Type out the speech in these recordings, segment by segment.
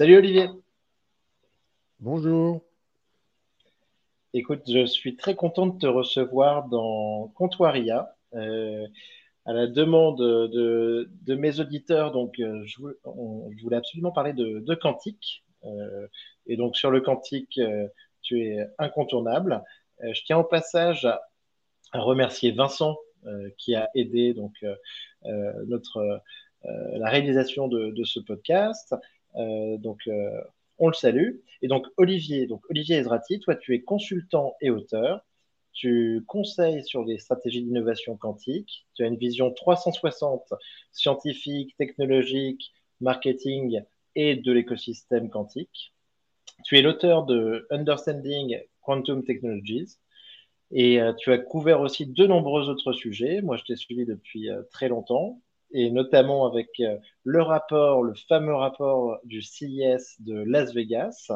Salut Olivier. Bonjour. Écoute, je suis très content de te recevoir dans Comptoiria. Euh, à la demande de, mes auditeurs, donc euh, je, voulais absolument parler de, de quantique. Euh, et donc sur le quantique, tu es incontournable. je tiens au passage à, remercier Vincent qui a aidé donc notre la réalisation de, de ce podcast. Donc on le salue. Et donc, Olivier, donc Olivier Ezrati, toi, tu es consultant et auteur. Tu conseilles sur des stratégies d'innovation quantique. Tu as une vision 360 scientifique, technologique, marketing et de l'écosystème quantique. Tu es l'auteur de Understanding Quantum Technologies. Et euh, tu as couvert aussi de nombreux autres sujets. Moi, je t'ai suivi depuis euh, très longtemps et notamment avec euh, le rapport, le fameux rapport du CIS de Las Vegas,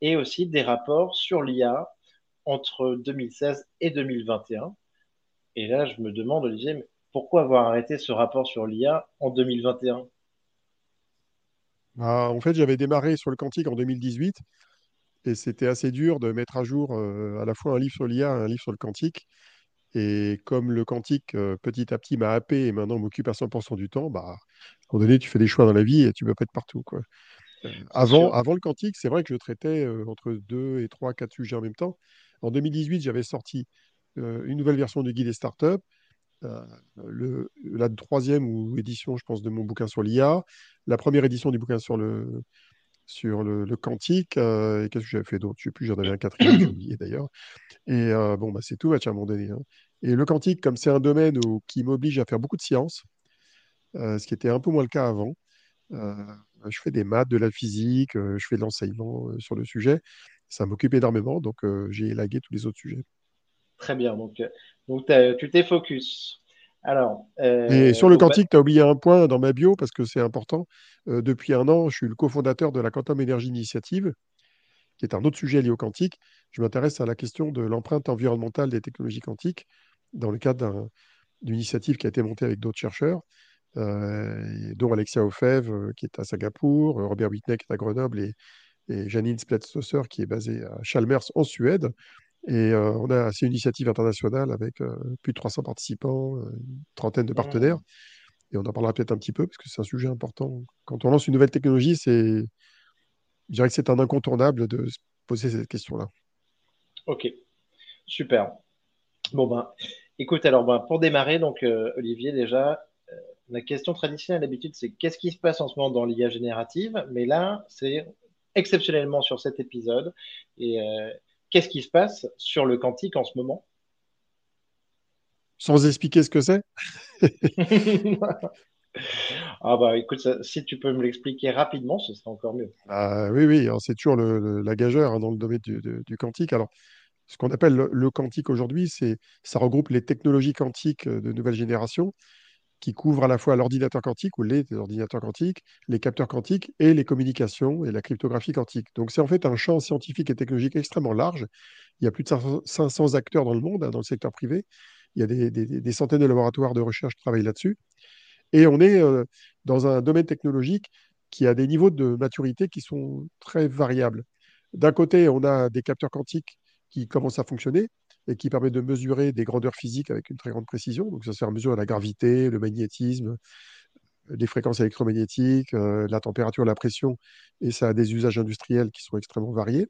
et aussi des rapports sur l'IA entre 2016 et 2021. Et là, je me demande, Olivier, pourquoi avoir arrêté ce rapport sur l'IA en 2021 bah, En fait, j'avais démarré sur le quantique en 2018 et c'était assez dur de mettre à jour euh, à la fois un livre sur l'IA et un livre sur le quantique. Et comme le quantique, euh, petit à petit, m'a happé et maintenant m'occupe à 100% du temps, bah, à un moment donné, tu fais des choix dans la vie et tu ne peux pas être partout. Quoi. Euh, avant, avant le quantique, c'est vrai que je traitais euh, entre deux et trois, quatre sujets en même temps. En 2018, j'avais sorti une nouvelle version du guide des startups, le, la troisième ou édition, je pense, de mon bouquin sur l'IA, la première édition du bouquin sur le, sur le, quantique. et qu'est-ce que j'avais fait d'autre? Je ne sais plus, j'en avais un quatrième, j'ai oublié d'ailleurs. Et bon, bah, c'est tout, à un moment donné. Hein. Et le quantique, comme c'est un domaine qui m'oblige à faire beaucoup de sciences, euh, ce qui était un peu moins le cas avant, euh, je fais des maths, de la physique, euh, je fais de l'enseignement sur le sujet. Ça m'occupe énormément, donc j'ai élagué tous les autres sujets. Très bien, donc, donc tu t'es focus. Alors, Et sur le quantique, tu as oublié un point dans ma bio parce que c'est important. depuis un an, je suis le cofondateur de la Quantum Energy Initiative, qui est un autre sujet lié au quantique. Je m'intéresse à la question de l'empreinte environnementale des technologies quantiques dans le cadre d'une initiative qui a été montée avec d'autres chercheurs, euh, dont Alexia Ofev, euh, qui est à Singapour, euh, Robert Whitney, qui est à Grenoble, et, Janine Spletstosser, qui est basée à Chalmers, en Suède. Et on a c'est une initiative internationale avec plus de 300 participants, une trentaine de partenaires. Et on en parlera peut-être un petit peu, parce que c'est un sujet important. Quand on lance une nouvelle technologie, c'est, je dirais que c'est un incontournable de se poser cette question-là. Ok, super. Bon ben, Écoute, alors ben, pour démarrer, donc euh, Olivier, déjà, la question traditionnelle d'habitude, c'est qu'est-ce qui se passe en ce moment dans l'IA générative? Mais là, c'est exceptionnellement sur cet épisode. Et euh, qu'est-ce qui se passe sur le quantique en ce moment? Sans expliquer ce que c'est? Ah bah écoute, si tu peux me l'expliquer rapidement, ce serait encore mieux. Ah, oui, oui, c'est toujours la gageure hein, dans le domaine du, du quantique. Alors, ce qu'on appelle le, quantique aujourd'hui, c'est ça regroupe les technologies quantiques euh, de nouvelle génération qui couvrent à la fois l'ordinateur quantique ou les ordinateurs quantiques, les capteurs quantiques et les communications et la cryptographie quantique. Donc c'est en fait un champ scientifique et technologique extrêmement large. Il y a plus de 500 acteurs dans le monde, hein, dans le secteur privé. Il y a des, centaines de laboratoires de recherche qui travaillent là-dessus. Et on est euh, dans un domaine technologique qui a des niveaux de maturité qui sont très variables. D'un côté, on a des capteurs quantiques qui commence à fonctionner et qui permet de mesurer des grandeurs physiques avec une très grande précision. Donc, ça sert à mesurer la gravité, le magnétisme, les fréquences électromagnétiques, euh, la température, la pression, et ça a des usages industriels qui sont extrêmement variés.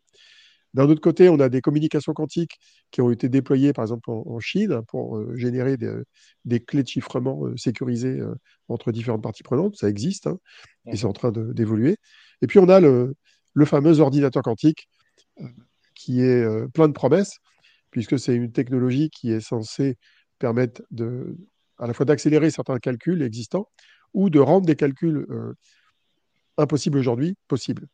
D'un autre côté, on a des communications quantiques qui ont été déployées, par exemple, en, Chine pour euh, générer des, clés de chiffrement euh, sécurisées entre différentes parties prenantes. Ça existe, hein, et c'est en train d'évoluer. Et puis, on a le, fameux ordinateur quantique qui est euh, plein de promesses, puisque c'est une technologie qui est censée permettre de, à la fois d'accélérer certains calculs existants ou de rendre des calculs euh, impossibles aujourd'hui possibles.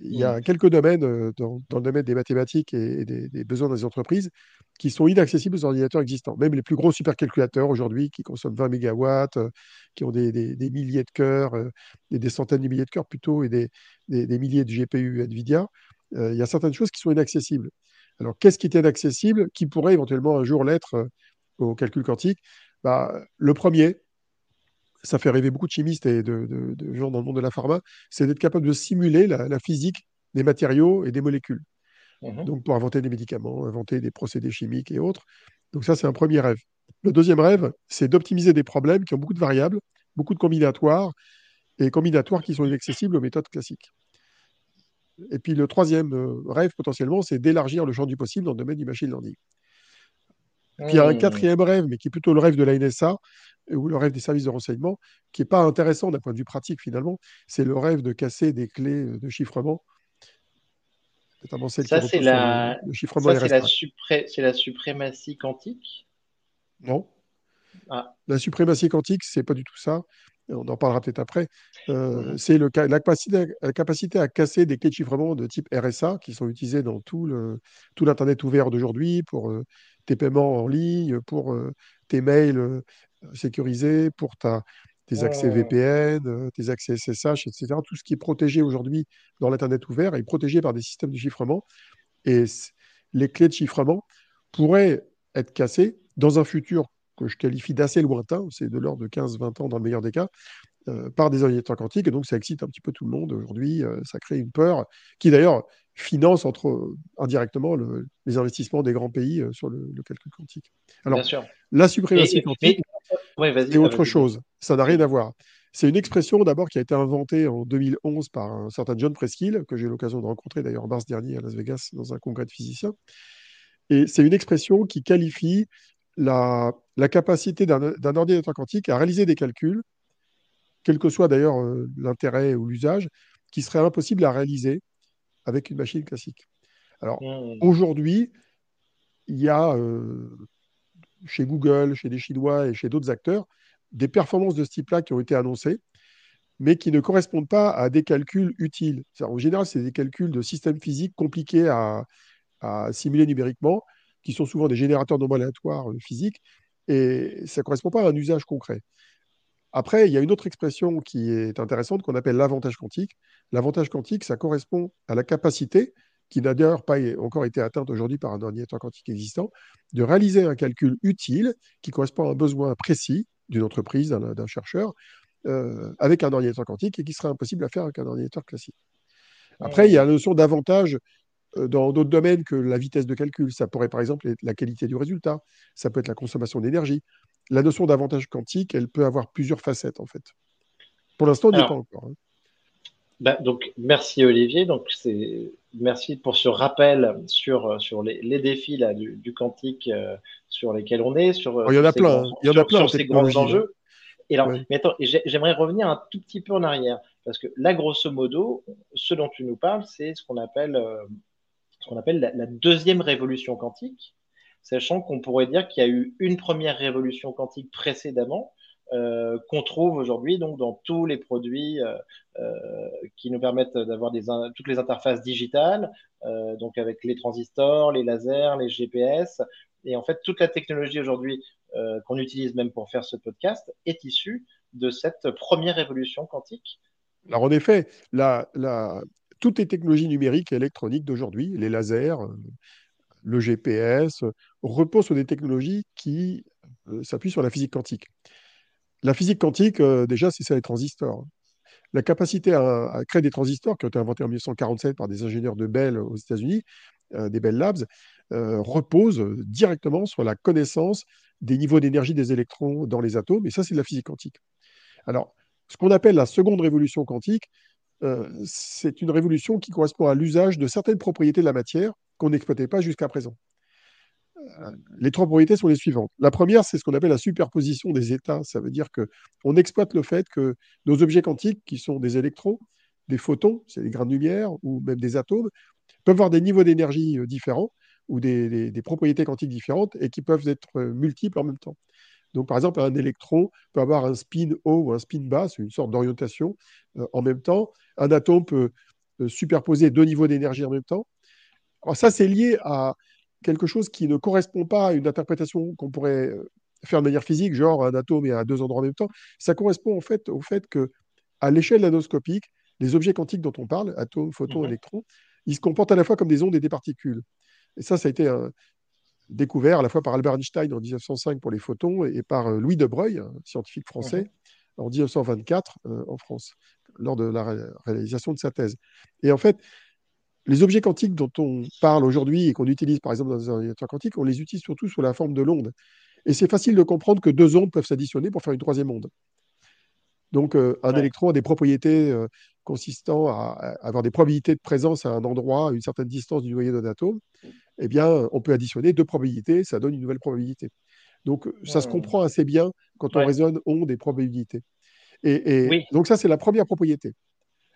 Il y a quelques domaines euh, dans, le domaine des mathématiques et, des, besoins des entreprises qui sont inaccessibles aux ordinateurs existants. Même les plus gros supercalculateurs aujourd'hui qui consomment 20 mégawatts, qui ont des, milliers de cœurs, et des centaines de milliers de cœurs plutôt, et des, milliers de GPU NVIDIA, euh, il y a certaines choses qui sont inaccessibles. Alors, qu'est-ce qui est inaccessible, qui pourrait éventuellement un jour l'être euh, au calcul quantique? Bah, Le premier, ça fait rêver beaucoup de chimistes et de, gens dans le monde de la pharma, c'est d'être capable de simuler la, physique des matériaux et des molécules. Mhm. Donc pour inventer des médicaments, inventer des procédés chimiques et autres. Donc ça, c'est un premier rêve. Le deuxième rêve, c'est d'optimiser des problèmes qui ont beaucoup de variables, beaucoup de combinatoires, et combinatoires qui sont inaccessibles aux méthodes classiques. Et puis le troisième euh, rêve, potentiellement, c'est d'élargir le champ du possible dans le domaine du machine learning. Puis il y a un mmh. quatrième rêve, mais qui est plutôt le rêve de la NSA, ou le rêve des services de renseignement, qui n'est pas intéressant d'un point de vue pratique finalement. C'est le rêve de casser des clés de chiffrement, notamment celle ça, c'est la... le, chiffrement ça, c'est la, suprématie quantique? Non. Ah. La suprématie quantique, c'est pas du tout ça on en parlera peut-être après, euh, c'est la capacité, la capacité à casser des clés de chiffrement de type RSA qui sont utilisées dans tout l'Internet ouvert d'aujourd'hui pour euh, tes paiements en ligne, pour euh, tes mails sécurisés, pour ta, tes accès. VPN, tes accès SSH, etc. Tout ce qui est protégé aujourd'hui dans l'Internet ouvert est protégé par des systèmes de chiffrement. Et les clés de chiffrement pourraient être cassées dans un futur que je qualifie d'assez lointain, c'est de l'ordre de 15-20 ans dans le meilleur des cas, euh, par des ordinateurs quantiques. Et donc, ça excite un petit peu tout le monde aujourd'hui. Euh, ça crée une peur qui, d'ailleurs, finance entre, indirectement les investissements des grands pays euh, sur le, calcul quantique. Alors, la suprématie quantique, c'est autre chose. Ça n'a rien à voir. C'est une expression d'abord qui a été inventée en 2011 par un certain John Preskill, que j'ai eu l'occasion de rencontrer d'ailleurs en mars dernier à Las Vegas dans un congrès de physiciens. Et c'est une expression qui qualifie la, capacité d'un ordinateur quantique à réaliser des calculs, quel que soit d'ailleurs euh, l'intérêt ou l'usage, qui serait impossible à réaliser avec une machine classique. Alors mmh. aujourd'hui, il y a euh, chez Google, chez les Chinois et chez d'autres acteurs des performances de ce type-là qui ont été annoncées, mais qui ne correspondent pas à des calculs utiles. En général, c'est des calculs de systèmes physiques compliqués à simuler numériquement qui sont souvent des générateurs nombres aléatoires euh, physiques, et ça ne correspond pas à un usage concret. Après, il y a une autre expression qui est intéressante qu'on appelle l'avantage quantique. L'avantage quantique, ça correspond à la capacité, qui n'a d'ailleurs pas encore été atteinte aujourd'hui par un ordinateur quantique existant, de réaliser un calcul utile qui correspond à un besoin précis d'une entreprise, d'un chercheur, euh, avec un ordinateur quantique et qui serait impossible à faire avec un ordinateur classique. Après, il y a la notion d'avantage dans d'autres domaines que la vitesse de calcul. Ça pourrait par exemple être la qualité du résultat, ça peut être la consommation d'énergie. La notion d'avantage quantique, elle peut avoir plusieurs facettes en fait. Pour l'instant, on n'y est pas encore. Hein. Bah, donc, merci Olivier. Donc, merci pour ce rappel sur, sur les, les défis là, du, du quantique euh, sur lesquels on est. Sur, oh, il y en a plein. Hein. il y en a plein. Sur ces grands enjeux. Et alors, mais attends, j'aimerais revenir un tout petit peu en arrière parce que là, grosso modo, ce dont tu nous parles, c'est ce qu'on appelle euh, ce qu'on appelle la, deuxième révolution quantique, sachant qu'on pourrait dire qu'il y a eu une première révolution quantique précédemment, euh, qu'on trouve aujourd'hui donc dans tous les produits euh, euh, qui nous permettent d'avoir toutes les interfaces digitales, donc avec les transistors, les lasers, les GPS, et en fait toute la technologie aujourd'hui qu'on utilise même pour faire ce podcast est issue de cette première révolution quantique. Alors en effet, la, la, toutes les technologies numériques et électroniques d'aujourd'hui, les lasers, euh, le GPS, euh, reposent sur des technologies qui euh, s'appuient sur la physique quantique. La physique quantique, déjà, c'est ça les transistors. La capacité à, créer des transistors, qui ont été inventés en 1947 par des ingénieurs de Bell aux États-Unis, des Bell Labs, repose directement sur la connaissance des niveaux d'énergie des électrons dans les atomes, et ça, c'est de la physique quantique. Alors, ce qu'on appelle la seconde révolution quantique, euh, c'est une révolution qui correspond à l'usage de certaines propriétés de la matière qu'on n'exploitait pas jusqu'à présent. Euh, les trois propriétés sont les suivantes. La première, c'est ce qu'on appelle la superposition des états. Ça veut dire qu'on exploite le fait que nos objets quantiques, qui sont des électrons, des photons, c'est des grains de lumière, ou même des atomes, peuvent avoir des niveaux d'énergie euh, différents ou des, propriétés quantiques différentes et qui peuvent être multiples en même temps. Donc, par exemple, un électron peut avoir un spin haut ou un spin bas, c'est une sorte d'orientation euh, en même temps. Un atome peut euh, superposer deux niveaux d'énergie en même temps. Alors, ça, c'est lié à quelque chose qui ne correspond pas à une interprétation qu'on pourrait euh, faire de manière physique, genre un atome est à deux endroits en même temps. Ça correspond en fait au fait que, à l'échelle nanoscopique, les objets quantiques dont on parle, atomes, photons, électrons, ils se comportent à la fois comme des ondes et des particules. Et ça, ça a été un, découvert à la fois par Albert Einstein en 1905 pour les photons et par euh, Louis de Broglie, un scientifique français, en 1924 en France, lors de la réalisation de sa thèse. Et en fait, les objets quantiques dont on parle aujourd'hui et qu'on utilise par exemple dans les ordinateurs quantiques, on les utilise surtout sous la forme de l'onde. Et c'est facile de comprendre que deux ondes peuvent s'additionner pour faire une troisième onde. Donc, euh, un électron a des propriétés euh, consistant à, avoir des probabilités de présence à un endroit, à une certaine distance du noyau d'un atome. Eh bien, on peut additionner deux probabilités, ça donne une nouvelle probabilité. Donc, ça se comprend assez bien quand on raisonne ondes et probabilités. Et, donc, ça, c'est la première propriété.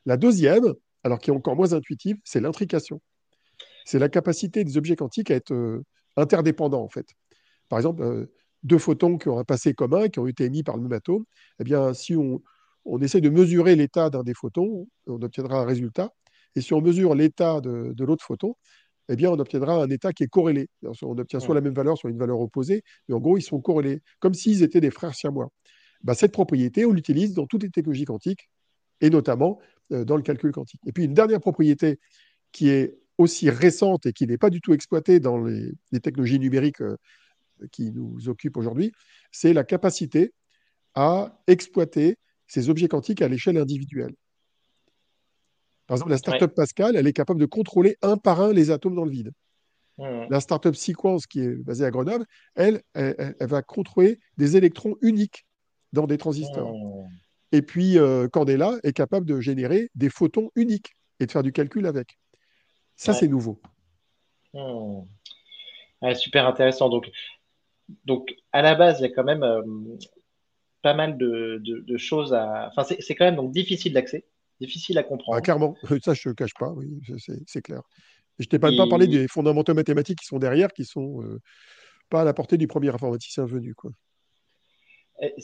La deuxième, alors qui est encore moins intuitive, c'est l'intrication. C'est la capacité des objets quantiques à être euh, interdépendants, en fait. Par exemple, deux photons qui ont un passé commun, qui ont été émis par le même atome, eh bien, si on, essaie de mesurer l'état d'un des photons, on obtiendra un résultat. Et si on mesure l'état de, l'autre photon, eh bien, on obtiendra un état qui est corrélé. On obtient soit la même valeur, soit une valeur opposée, mais en gros, ils sont corrélés, comme s'ils étaient des frères siamois. Bah, cette propriété, on l'utilise dans toutes les technologies quantiques, et notamment euh, dans le calcul quantique. Et puis, une dernière propriété qui est aussi récente et qui n'est pas du tout exploitée dans les, les technologies numériques euh, qui nous occupe aujourd'hui, c'est la capacité à exploiter ces objets quantiques à l'échelle individuelle. Par exemple, la startup Pascal, elle est capable de contrôler un par un les atomes dans le vide. Mmh. La startup Sequence, qui est basée à Grenoble, elle, elle, va contrôler des électrons uniques dans des transistors. Mmh. Et puis, euh, Candela est capable de générer des photons uniques et de faire du calcul avec. Ça, c'est nouveau. Mmh. super intéressant. Donc, donc, à la base, il y a quand même euh, pas mal de, choses à. Enfin, c'est quand même donc difficile d'accès, difficile à comprendre. Ah, clairement, ça, je ne cache pas, oui, c'est clair. je t'ai pas, pas parlé des fondamentaux mathématiques qui sont derrière, qui sont euh, pas à la portée du premier informaticien venu. Quoi.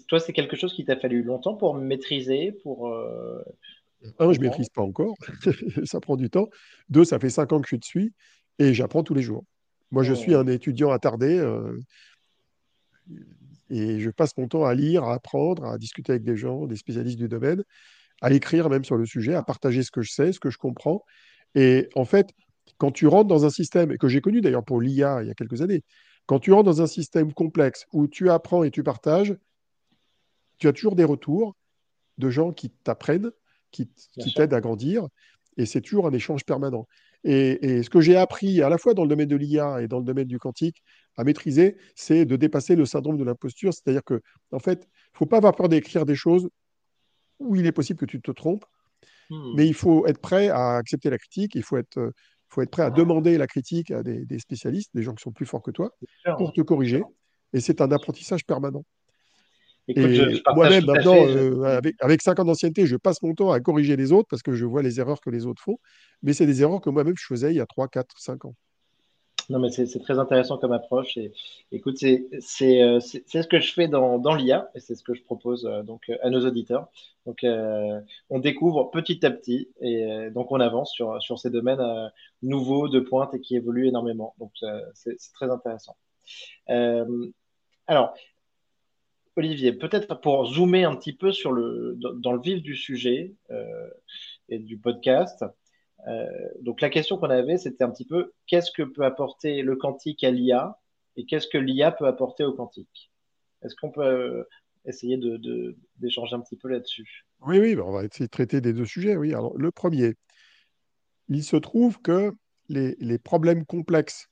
toi, c'est quelque chose qui t'a fallu longtemps pour maîtriser, pour. Euh, un, je ne maîtrise pas encore, ça prend du temps. Deux, ça fait cinq ans que je suis dessus et j'apprends tous les jours. Moi, je suis un étudiant attardé. Et je passe mon temps à lire, à apprendre, à discuter avec des gens, des spécialistes du domaine, à écrire même sur le sujet, à partager ce que je sais, ce que je comprends. Et en fait, quand tu rentres dans un système, et que j'ai connu d'ailleurs pour l'IA il y a quelques années, quand tu rentres dans un système complexe où tu apprends et tu partages, tu as toujours des retours de gens qui t'apprennent, qui, qui t'aident à grandir, et c'est toujours un échange permanent. Et, ce que j'ai appris à la fois dans le domaine de l'IA et dans le domaine du quantique à maîtriser, c'est de dépasser le syndrome de l'imposture. C'est-à-dire que, en fait, il ne faut pas avoir peur d'écrire des choses où il est possible que tu te trompes, hmm. mais il faut être prêt à accepter la critique, il faut être, faut être prêt à demander la critique à des, des, spécialistes, des gens qui sont plus forts que toi, pour te corriger. Et c'est un apprentissage permanent moi-même, maintenant, euh, avec, avec 5 ans d'ancienneté, je passe mon temps à corriger les autres parce que je vois les erreurs que les autres font. Mais c'est des erreurs que moi-même je faisais il y a 3, 4, 5 ans. Non, mais c'est très intéressant comme approche. Et, écoute, c'est euh, ce que je fais dans, dans l'IA et c'est ce que je propose euh, donc, à nos auditeurs. Donc, on découvre petit à petit et donc on avance sur, sur ces domaines nouveaux de pointe et qui évoluent énormément. Donc, c'est très intéressant. alors, Olivier, peut-être pour zoomer un petit peu sur le, dans le vif du sujet euh, et du podcast. Euh, donc la question qu'on avait, c'était un petit peu qu'est-ce que peut apporter le quantique à l'IA et qu'est-ce que l'IA peut apporter au quantique? Est-ce qu'on peut euh, essayer d'échanger de, un petit peu là-dessus? Oui, oui, on va essayer de traiter des deux sujets. Oui, alors le premier, il se trouve que les, problèmes complexes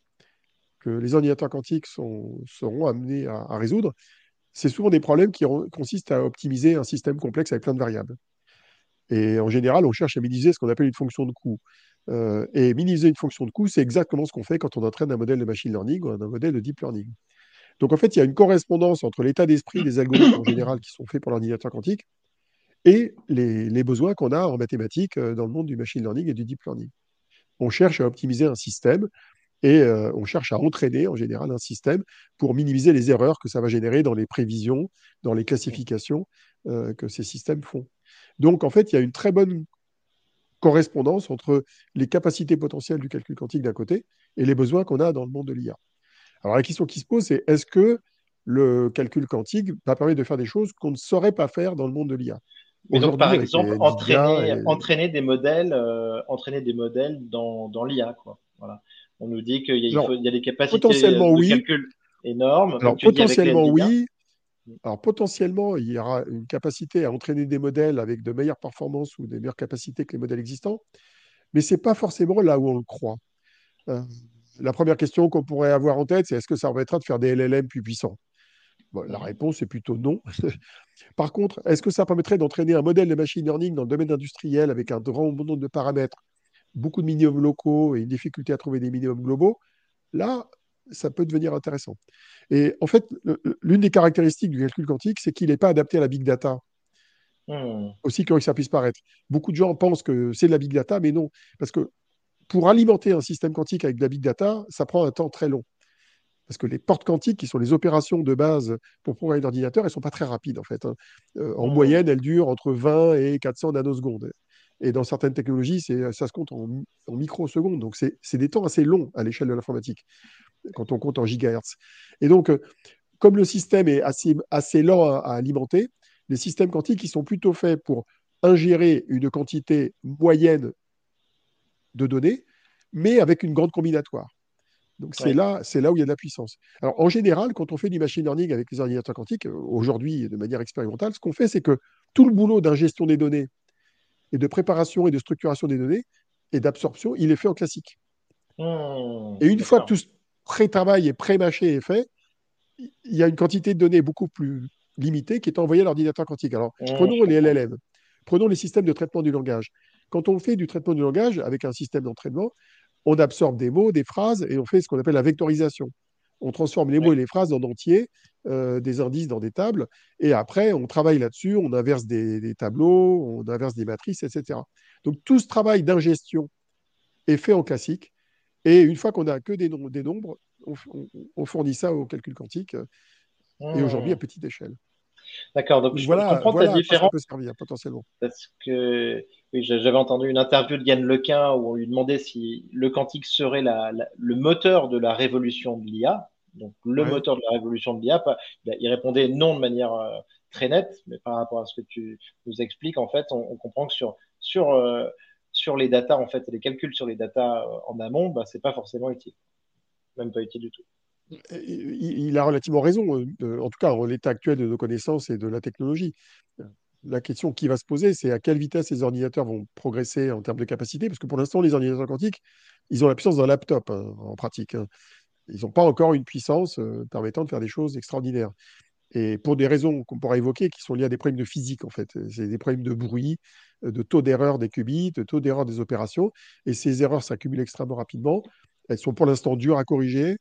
que les ordinateurs quantiques seront amenés à résoudre, c'est souvent des problèmes qui consistent à optimiser un système complexe avec plein de variables. Et en général, on cherche à minimiser ce qu'on appelle une fonction de coût. Euh, et minimiser une fonction de coût, c'est exactement ce qu'on fait quand on entraîne un modèle de machine learning ou un modèle de deep learning. Donc en fait, il y a une correspondance entre l'état d'esprit des algorithmes en général qui sont faits pour l'ordinateur quantique et les, besoins qu'on a en mathématiques euh, dans le monde du machine learning et du deep learning. On cherche à optimiser un système et euh, on cherche à entraîner en général un système pour minimiser les erreurs que ça va générer dans les prévisions, dans les classifications euh, que ces systèmes font. Donc en fait, il y a une très bonne correspondance entre les capacités potentielles du calcul quantique d'un côté et les besoins qu'on a dans le monde de l'IA. Alors la question qui se pose, c'est est-ce que le calcul quantique va permettre de faire des choses qu'on ne saurait pas faire dans le monde de l'IA donc, par exemple, entraîner, des modèles, euh, entraîner des modèles dans, dans l'IA, quoi. Voilà. On nous dit qu'il y, a des capacités de calcul énormes. Alors, potentiellement oui, Alors potentiellement, il y aura une capacité à entraîner des modèles avec de meilleures performances ou des meilleures capacités que les modèles existants, mais ce n'est pas forcément là où on le croit. Euh, la première question qu'on pourrait avoir en tête, c'est est-ce que ça permettra de faire des LLM plus puissants? La réponse est plutôt non. Par contre, est-ce que ça permettrait d'entraîner un modèle de machine learning dans le domaine industriel avec un grand nombre de paramètres, beaucoup de minimums locaux et une difficulté à trouver des minimums globaux Là, ça peut devenir intéressant. Et en fait, l'une des caractéristiques du calcul quantique, c'est qu'il n'est pas adapté à la big data. Hmm. Aussi que ça puisse paraître. Beaucoup de gens pensent que c'est de la big data, mais non. Parce que pour alimenter un système quantique avec de la big data, ça prend un temps très long. Parce que les portes quantiques, qui sont les opérations de base pour programmer l'ordinateur, elles ne sont pas très rapides en fait. Hein. Euh, en moyenne, elles durent entre 20 et 400 nanosecondes. Et dans certaines technologies, ça se compte en, microsecondes. Donc, c'est des temps assez longs à l'échelle de l'informatique, quand on compte en gigahertz. Et donc, euh, comme le système est assez, assez lent à, à, alimenter, les systèmes quantiques, ils sont plutôt faits pour ingérer une quantité moyenne de données, mais avec une grande combinatoire. Donc c'est là, c'est là où il y a de la puissance. Alors en général, quand on fait du machine learning avec les ordinateurs quantiques, euh, aujourd'hui de manière expérimentale, ce qu'on fait, c'est que tout le boulot d'ingestion des données et de préparation et de structuration des données et d'absorption, il est fait en classique. Mmh, et une fois que tout ce pré-travail et pré-mâché est fait, il y a une quantité de données beaucoup plus limitée qui est envoyée à l'ordinateur quantique. Alors, mmh, prenons les LLM, prenons les systèmes de traitement du langage. Quand on fait du traitement du langage avec un système d'entraînement, on absorbe des mots, des phrases, et on fait ce qu'on appelle la vectorisation. On transforme les mots et les phrases en entiers, euh, des indices dans des tables, et après, on travaille là-dessus, on inverse des, tableaux, on inverse des matrices, etc. Donc tout ce travail d'ingestion est fait en classique, et une fois qu'on n'a que des, nombres, on, fournit ça au calcul quantique, et aujourd'hui à mmh. petite échelle. D'accord, donc je comprends ta différence. peut servir, potentiellement. Parce que oui, j'avais entendu une interview de Yann Lequin où on lui demandait si le quantique serait le moteur de la révolution de l'IA. Donc le moteur de la révolution de l'IA, il répondait non de manière euh, très nette, mais par rapport à ce que tu nous expliques, en fait, on, comprend que sur, sur, euh, sur les datas, en fait, les calculs sur les datas euh, en amont, bah, c'est pas forcément utile. Même pas utile du tout il a relativement raison, euh, en tout cas en l'état actuel de nos connaissances et de la technologie. La question qui va se poser, c'est à quelle vitesse les ordinateurs vont progresser en termes de capacité, parce que pour l'instant, les ordinateurs quantiques, ils ont la puissance d'un laptop hein, en pratique. Hein. Ils n'ont pas encore une puissance euh, permettant de faire des choses extraordinaires. Et pour des raisons qu'on pourra évoquer, qui sont liées à des problèmes de physique, en fait. C'est des problèmes de bruit, de taux d'erreur des qubits, de taux d'erreur des opérations. Et ces erreurs s'accumulent extrêmement rapidement. Elles sont pour l'instant dures à corriger.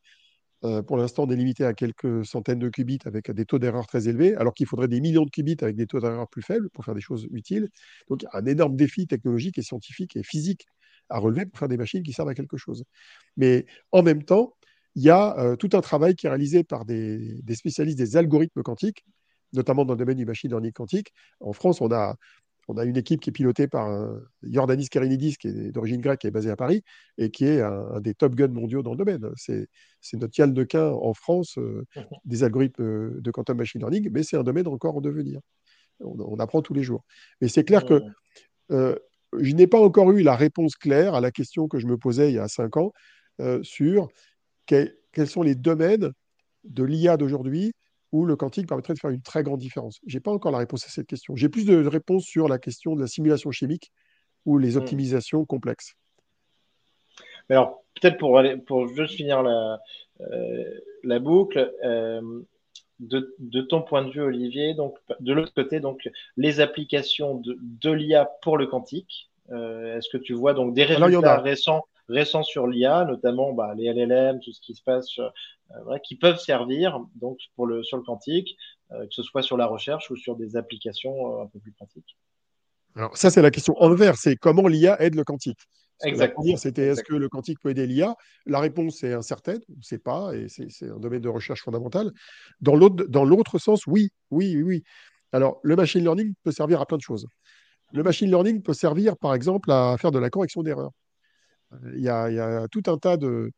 Pour l'instant, on est limité à quelques centaines de qubits avec des taux d'erreur très élevés, alors qu'il faudrait des millions de qubits avec des taux d'erreur plus faibles pour faire des choses utiles. Donc, il y a un énorme défi technologique et scientifique et physique à relever pour faire des machines qui servent à quelque chose. Mais en même temps, il y a tout un travail qui est réalisé par des, des, spécialistes des algorithmes quantiques, notamment dans le domaine du machine learning quantique. En France, on a on a une équipe qui est pilotée par Jordanis Karinidis, qui est d'origine grecque, qui est basé à Paris, et qui est un, des top guns mondiaux dans le domaine. C'est notre Yann Dequin en France euh, mhm. des algorithmes de quantum machine learning, mais c'est un domaine encore en devenir. On, apprend tous les jours. Mais c'est clair que euh, je n'ai pas encore eu la réponse claire à la question que je me posais il y a cinq ans euh, sur quels sont les domaines de l'IA d'aujourd'hui où le quantique permettrait de faire une très grande différence Je n'ai pas encore la réponse à cette question. J'ai plus de réponses sur la question de la simulation chimique ou les hmm. optimisations complexes. alors, peut-être pour, pour juste finir la, euh, la boucle, euh, de, ton point de vue, Olivier, donc de l'autre côté, donc les applications de, de l'IA pour le quantique, euh, est-ce que tu vois donc des résultats récents récents sur l'IA, notamment bah, les LLM, tout ce qui se passe, euh, qui peuvent servir donc pour le, sur le quantique, euh, que ce soit sur la recherche ou sur des applications euh, un peu plus pratiques. Alors ça, c'est la question envers, c'est comment l'IA aide le quantique? Exactement. C'était est-ce que le quantique peut aider l'IA La réponse est incertaine, on ne sait pas, et c'est un domaine de recherche fondamental. Dans l'autre sens, oui, oui, oui, oui. Alors, le machine learning peut servir à plein de choses. Le machine learning peut servir, par exemple, à faire de la correction d'erreurs. Il, y a tout un tas de,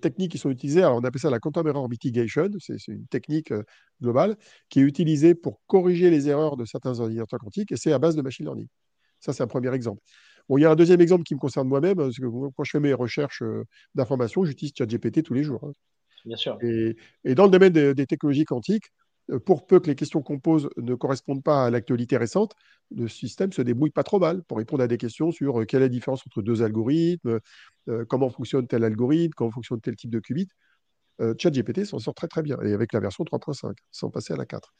techniques qui sont utilisées. Alors, on appelle ça la quantum error mitigation. C'est une technique euh, globale qui est utilisée pour corriger les erreurs de certains ordinateurs quantiques et c'est à base de machine learning. Ça, c'est un premier exemple. Bon, il y a un deuxième exemple qui me concerne moi-même, parce que quand je fais mes recherches euh, d'informations, j'utilise ChatGPT tous les jours. Hein. Bien sûr. Et, dans le domaine des, technologies quantiques, pour peu que les questions qu'on pose ne correspondent pas à l'actualité récente, le système se débrouille pas trop mal pour répondre à des questions sur quelle est la différence entre deux algorithmes, comment fonctionne tel algorithme, comment fonctionne tel type de qubit. ChatGPT s'en sort très très bien, et avec la version 3.5, sans passer à la 4.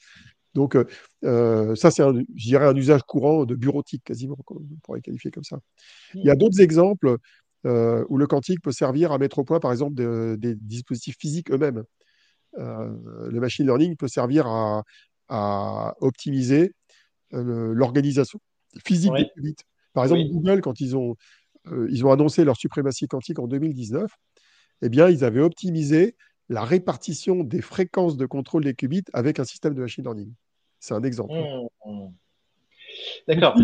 Donc, ça, c'est, un usage courant de bureautique, quasiment, on pourrait qualifier comme ça. Il y a d'autres exemples euh, où le quantique peut servir à mettre au point, par exemple, des dispositifs physiques eux-mêmes. Euh, le machine learning peut servir à, optimiser euh, l'organisation physique des qubits. Par exemple, Google, quand ils ont, ils ont annoncé leur suprématie quantique en 2019, eh bien, ils avaient optimisé la répartition des fréquences de contrôle des qubits avec un système de machine learning. C'est un exemple. Mmh. D'accord.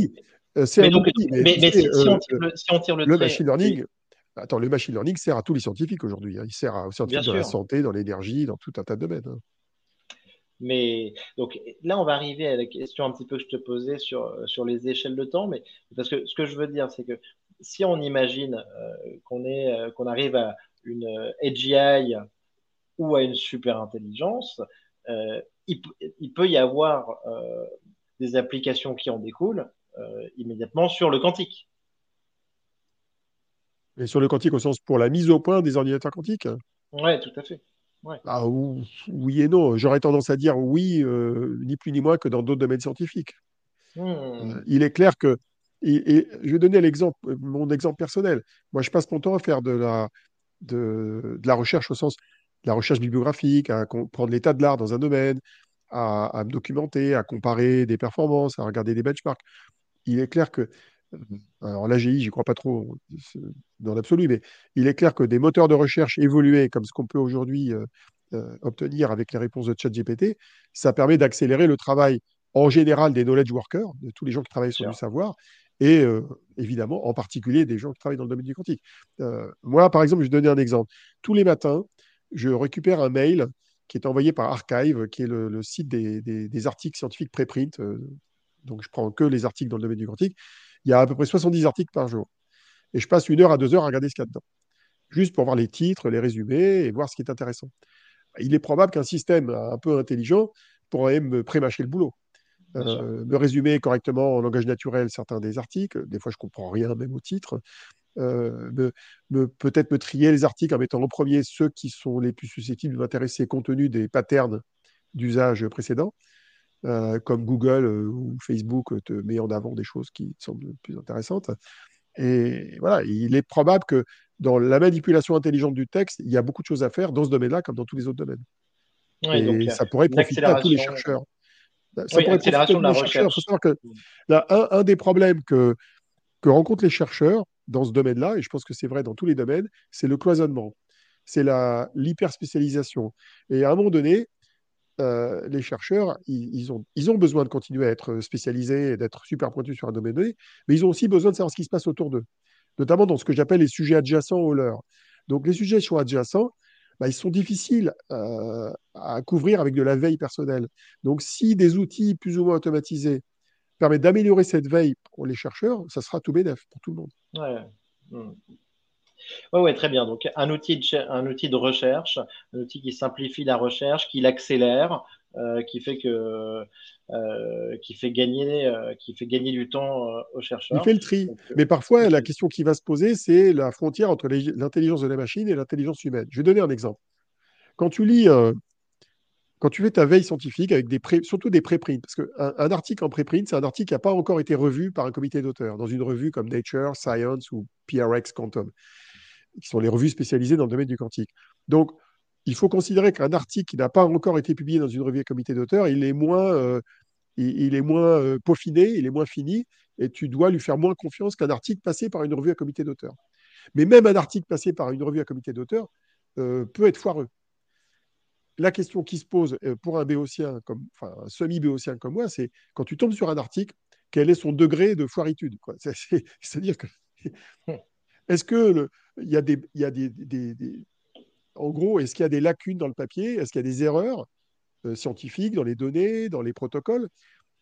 Euh, mais, donc, mais, si, on tire le, si, on tire le, le machine learning, attends, le machine learning sert à tous les scientifiques aujourd'hui. Hein. Il sert aux scientifiques dans la santé, dans l'énergie, dans tout un tas de domaines. Hein. Mais donc là, on va arriver à la question un petit peu que je te posais sur, sur les échelles de temps. Mais parce que ce que je veux dire, c'est que si on imagine euh, qu'on euh, qu'on arrive à une AGI ou à une super intelligence, il, il, peut y avoir des applications qui en découlent euh, immédiatement sur le quantique. Et sur le quantique au sens pour la mise au point des ordinateurs quantiques Oui, tout à fait. Ah, oui et non. J'aurais tendance à dire oui, euh, ni plus ni moins que dans d'autres domaines scientifiques. Hmm. Euh, il est clair que, et, je vais donner l'exemple, mon exemple personnel. Moi, je passe mon temps à faire de la, de, la recherche au sens de la recherche bibliographique, à comprendre l'état de l'art dans un domaine, à, à, me documenter, à comparer des performances, à regarder des benchmarks il est clair que, alors l'AGI, j'y crois pas trop dans l'absolu, mais il est clair que des moteurs de recherche évolués comme ce qu'on peut aujourd'hui euh, euh, obtenir avec les réponses de ChatGPT, ça permet d'accélérer le travail en général des knowledge workers, de tous les gens qui travaillent sur du savoir, et euh, évidemment en particulier des gens qui travaillent dans le domaine du quantique. moi, par exemple, je vais donner un exemple. Tous les matins, je récupère un mail qui est envoyé par Archive, qui est le, site des, des, articles scientifiques préprint donc je prends que les articles dans le domaine du quantique, il y a à peu près 70 articles par jour. Et je passe une heure à deux heures à regarder ce qu'il y a dedans, juste pour voir les titres, les résumés et voir ce qui est intéressant. Il est probable qu'un système un peu intelligent pourrait me prémâcher le boulot. Euh, me résumer correctement en langage naturel certains des articles. Des fois, je ne comprends rien, même au titre. Euh, peut-être me trier les articles en mettant en premier ceux qui sont les plus susceptibles de m'intéresser compte tenu des patterns d'usage précédents. Euh, comme Google euh, ou Facebook te met en avant des choses qui semblent plus intéressantes. Et voilà, il est probable que dans la manipulation intelligente du texte, il y a beaucoup de choses à faire dans ce domaine-là comme dans tous les autres domaines. et ça pourrait profiter à tous les chercheurs. Ça pourrait profiter à tous les chercheurs. Il faut savoir que là, un, des problèmes que, que rencontrent les chercheurs dans ce domaine-là, et je pense que c'est vrai dans tous les domaines, c'est le cloisonnement. C'est l'hyperspécialisation. Et à un moment donné, euh, les chercheurs, ils, ont, besoin de continuer à être spécialisés et d'être super pointus sur un domaine donné, mais ils ont aussi besoin de savoir ce qui se passe autour d'eux, notamment dans ce que j'appelle les sujets adjacents aux leurs. Donc les sujets sont adjacents, bah, ils sont difficiles euh, à couvrir avec de la veille personnelle. Donc si des outils plus ou moins automatisés permettent d'améliorer cette veille pour les chercheurs, ça sera tout bénef pour tout le monde. Hmm. Oui, ouais, très bien. Donc, un outil, de, un outil de recherche, un outil qui simplifie la recherche, qui l'accélère, euh, qui fait que euh, qui fait gagner euh, qui fait gagner du temps aux chercheurs. Il fait le tri. Mais parfois, la question qui va se poser, c'est la frontière entre l'intelligence de la machine et l'intelligence humaine. Je vais donner un exemple. Quand tu lis quand tu fais ta veille scientifique avec des surtout des préprints, parce qu'un un article en préprint, c'est un article qui n'a pas encore été revu par un comité d'auteurs dans une revue comme Nature, Science ou PRX Quantum qui sont les revues spécialisées dans le domaine du quantique. Donc, il faut considérer qu'un article qui n'a pas encore été publié dans une revue à comité d'auteur, il est moins, euh, il, est moins euh, peaufiné, il est moins fini, et tu dois lui faire moins confiance qu'un article passé par une revue à comité d'auteur. Mais même un article passé par une revue à comité d'auteur euh, peut être foireux. La question qui se pose pour un comme, enfin un semi-béotien comme moi, c'est quand tu tombes sur un article, quel est son degré de foiritude C'est-à-dire que est-ce que des, qu'il y a des lacunes dans le papier? Est-ce qu'il y a des erreurs euh, scientifiques dans les données, dans les protocoles?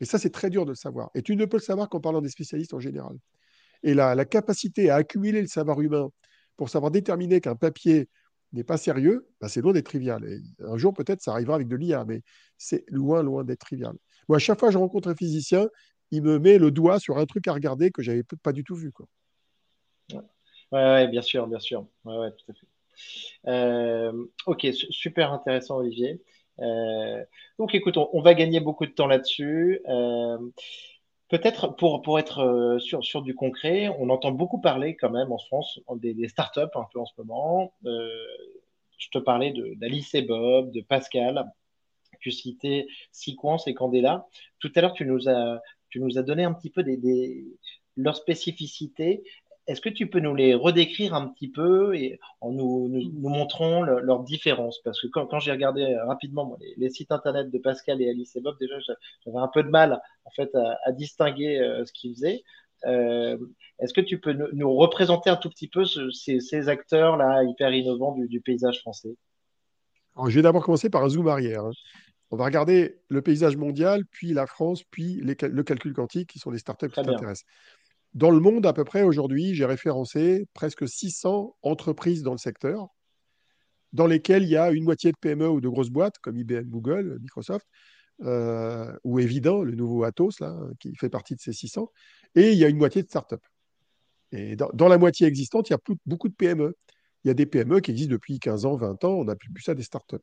Et ça, c'est très dur de le savoir. Et tu ne peux le savoir qu'en parlant des spécialistes en général. Et la, la capacité à accumuler le savoir humain pour savoir déterminer qu'un papier n'est pas sérieux, bah, c'est loin d'être trivial. Un jour, peut-être, ça arrivera avec de l'IA, mais c'est loin, loin d'être trivial. Moi, à chaque fois que je rencontre un physicien, il me met le doigt sur un truc à regarder que j'avais pas du tout vu. Ouais, bien sûr, bien sûr. Ouais, tout à fait. Euh, ok, super intéressant, Olivier. Euh, donc, écoute, on, va gagner beaucoup de temps là-dessus. Euh, peut-être pour, pour être sur, sur du concret, on entend beaucoup parler quand même en France des, startups un peu en ce moment. je te parlais d'Alice et Bob, de Pascal. Tu citais Sequence et Candela. Tout à l'heure, tu nous as tu nous donné un petit peu des, des leurs spécificités. Est-ce que tu peux nous les redécrire un petit peu et en nous, nous, montrant leurs différences? Parce que quand, quand j'ai regardé rapidement les, sites internet de Pascal et Alice et Bob, déjà j'avais un peu de mal en fait à, distinguer euh, ce qu'ils faisaient. Euh, Est-ce que tu peux nous, représenter un tout petit peu ces, ces acteurs-là hyper innovants du, du paysage français? Alors, Je vais d'abord commencer par un zoom arrière. Hein. On va regarder le paysage mondial, puis la France, puis les, le calcul quantique, qui sont les startups qui t'intéressent. Dans le monde, à peu près aujourd'hui, j'ai référencé presque 600 entreprises dans le secteur, dans lesquelles il y a une moitié de PME ou de grosses boîtes, comme IBM, Google, Microsoft, euh, ou Evident, le nouveau Atos, là, qui fait partie de ces 600, et il y a une moitié de startups. Et dans, la moitié existante, il y a beaucoup de PME. Il y a des PME qui existent depuis 15 ans, 20 ans, on n'a plus ça des startups.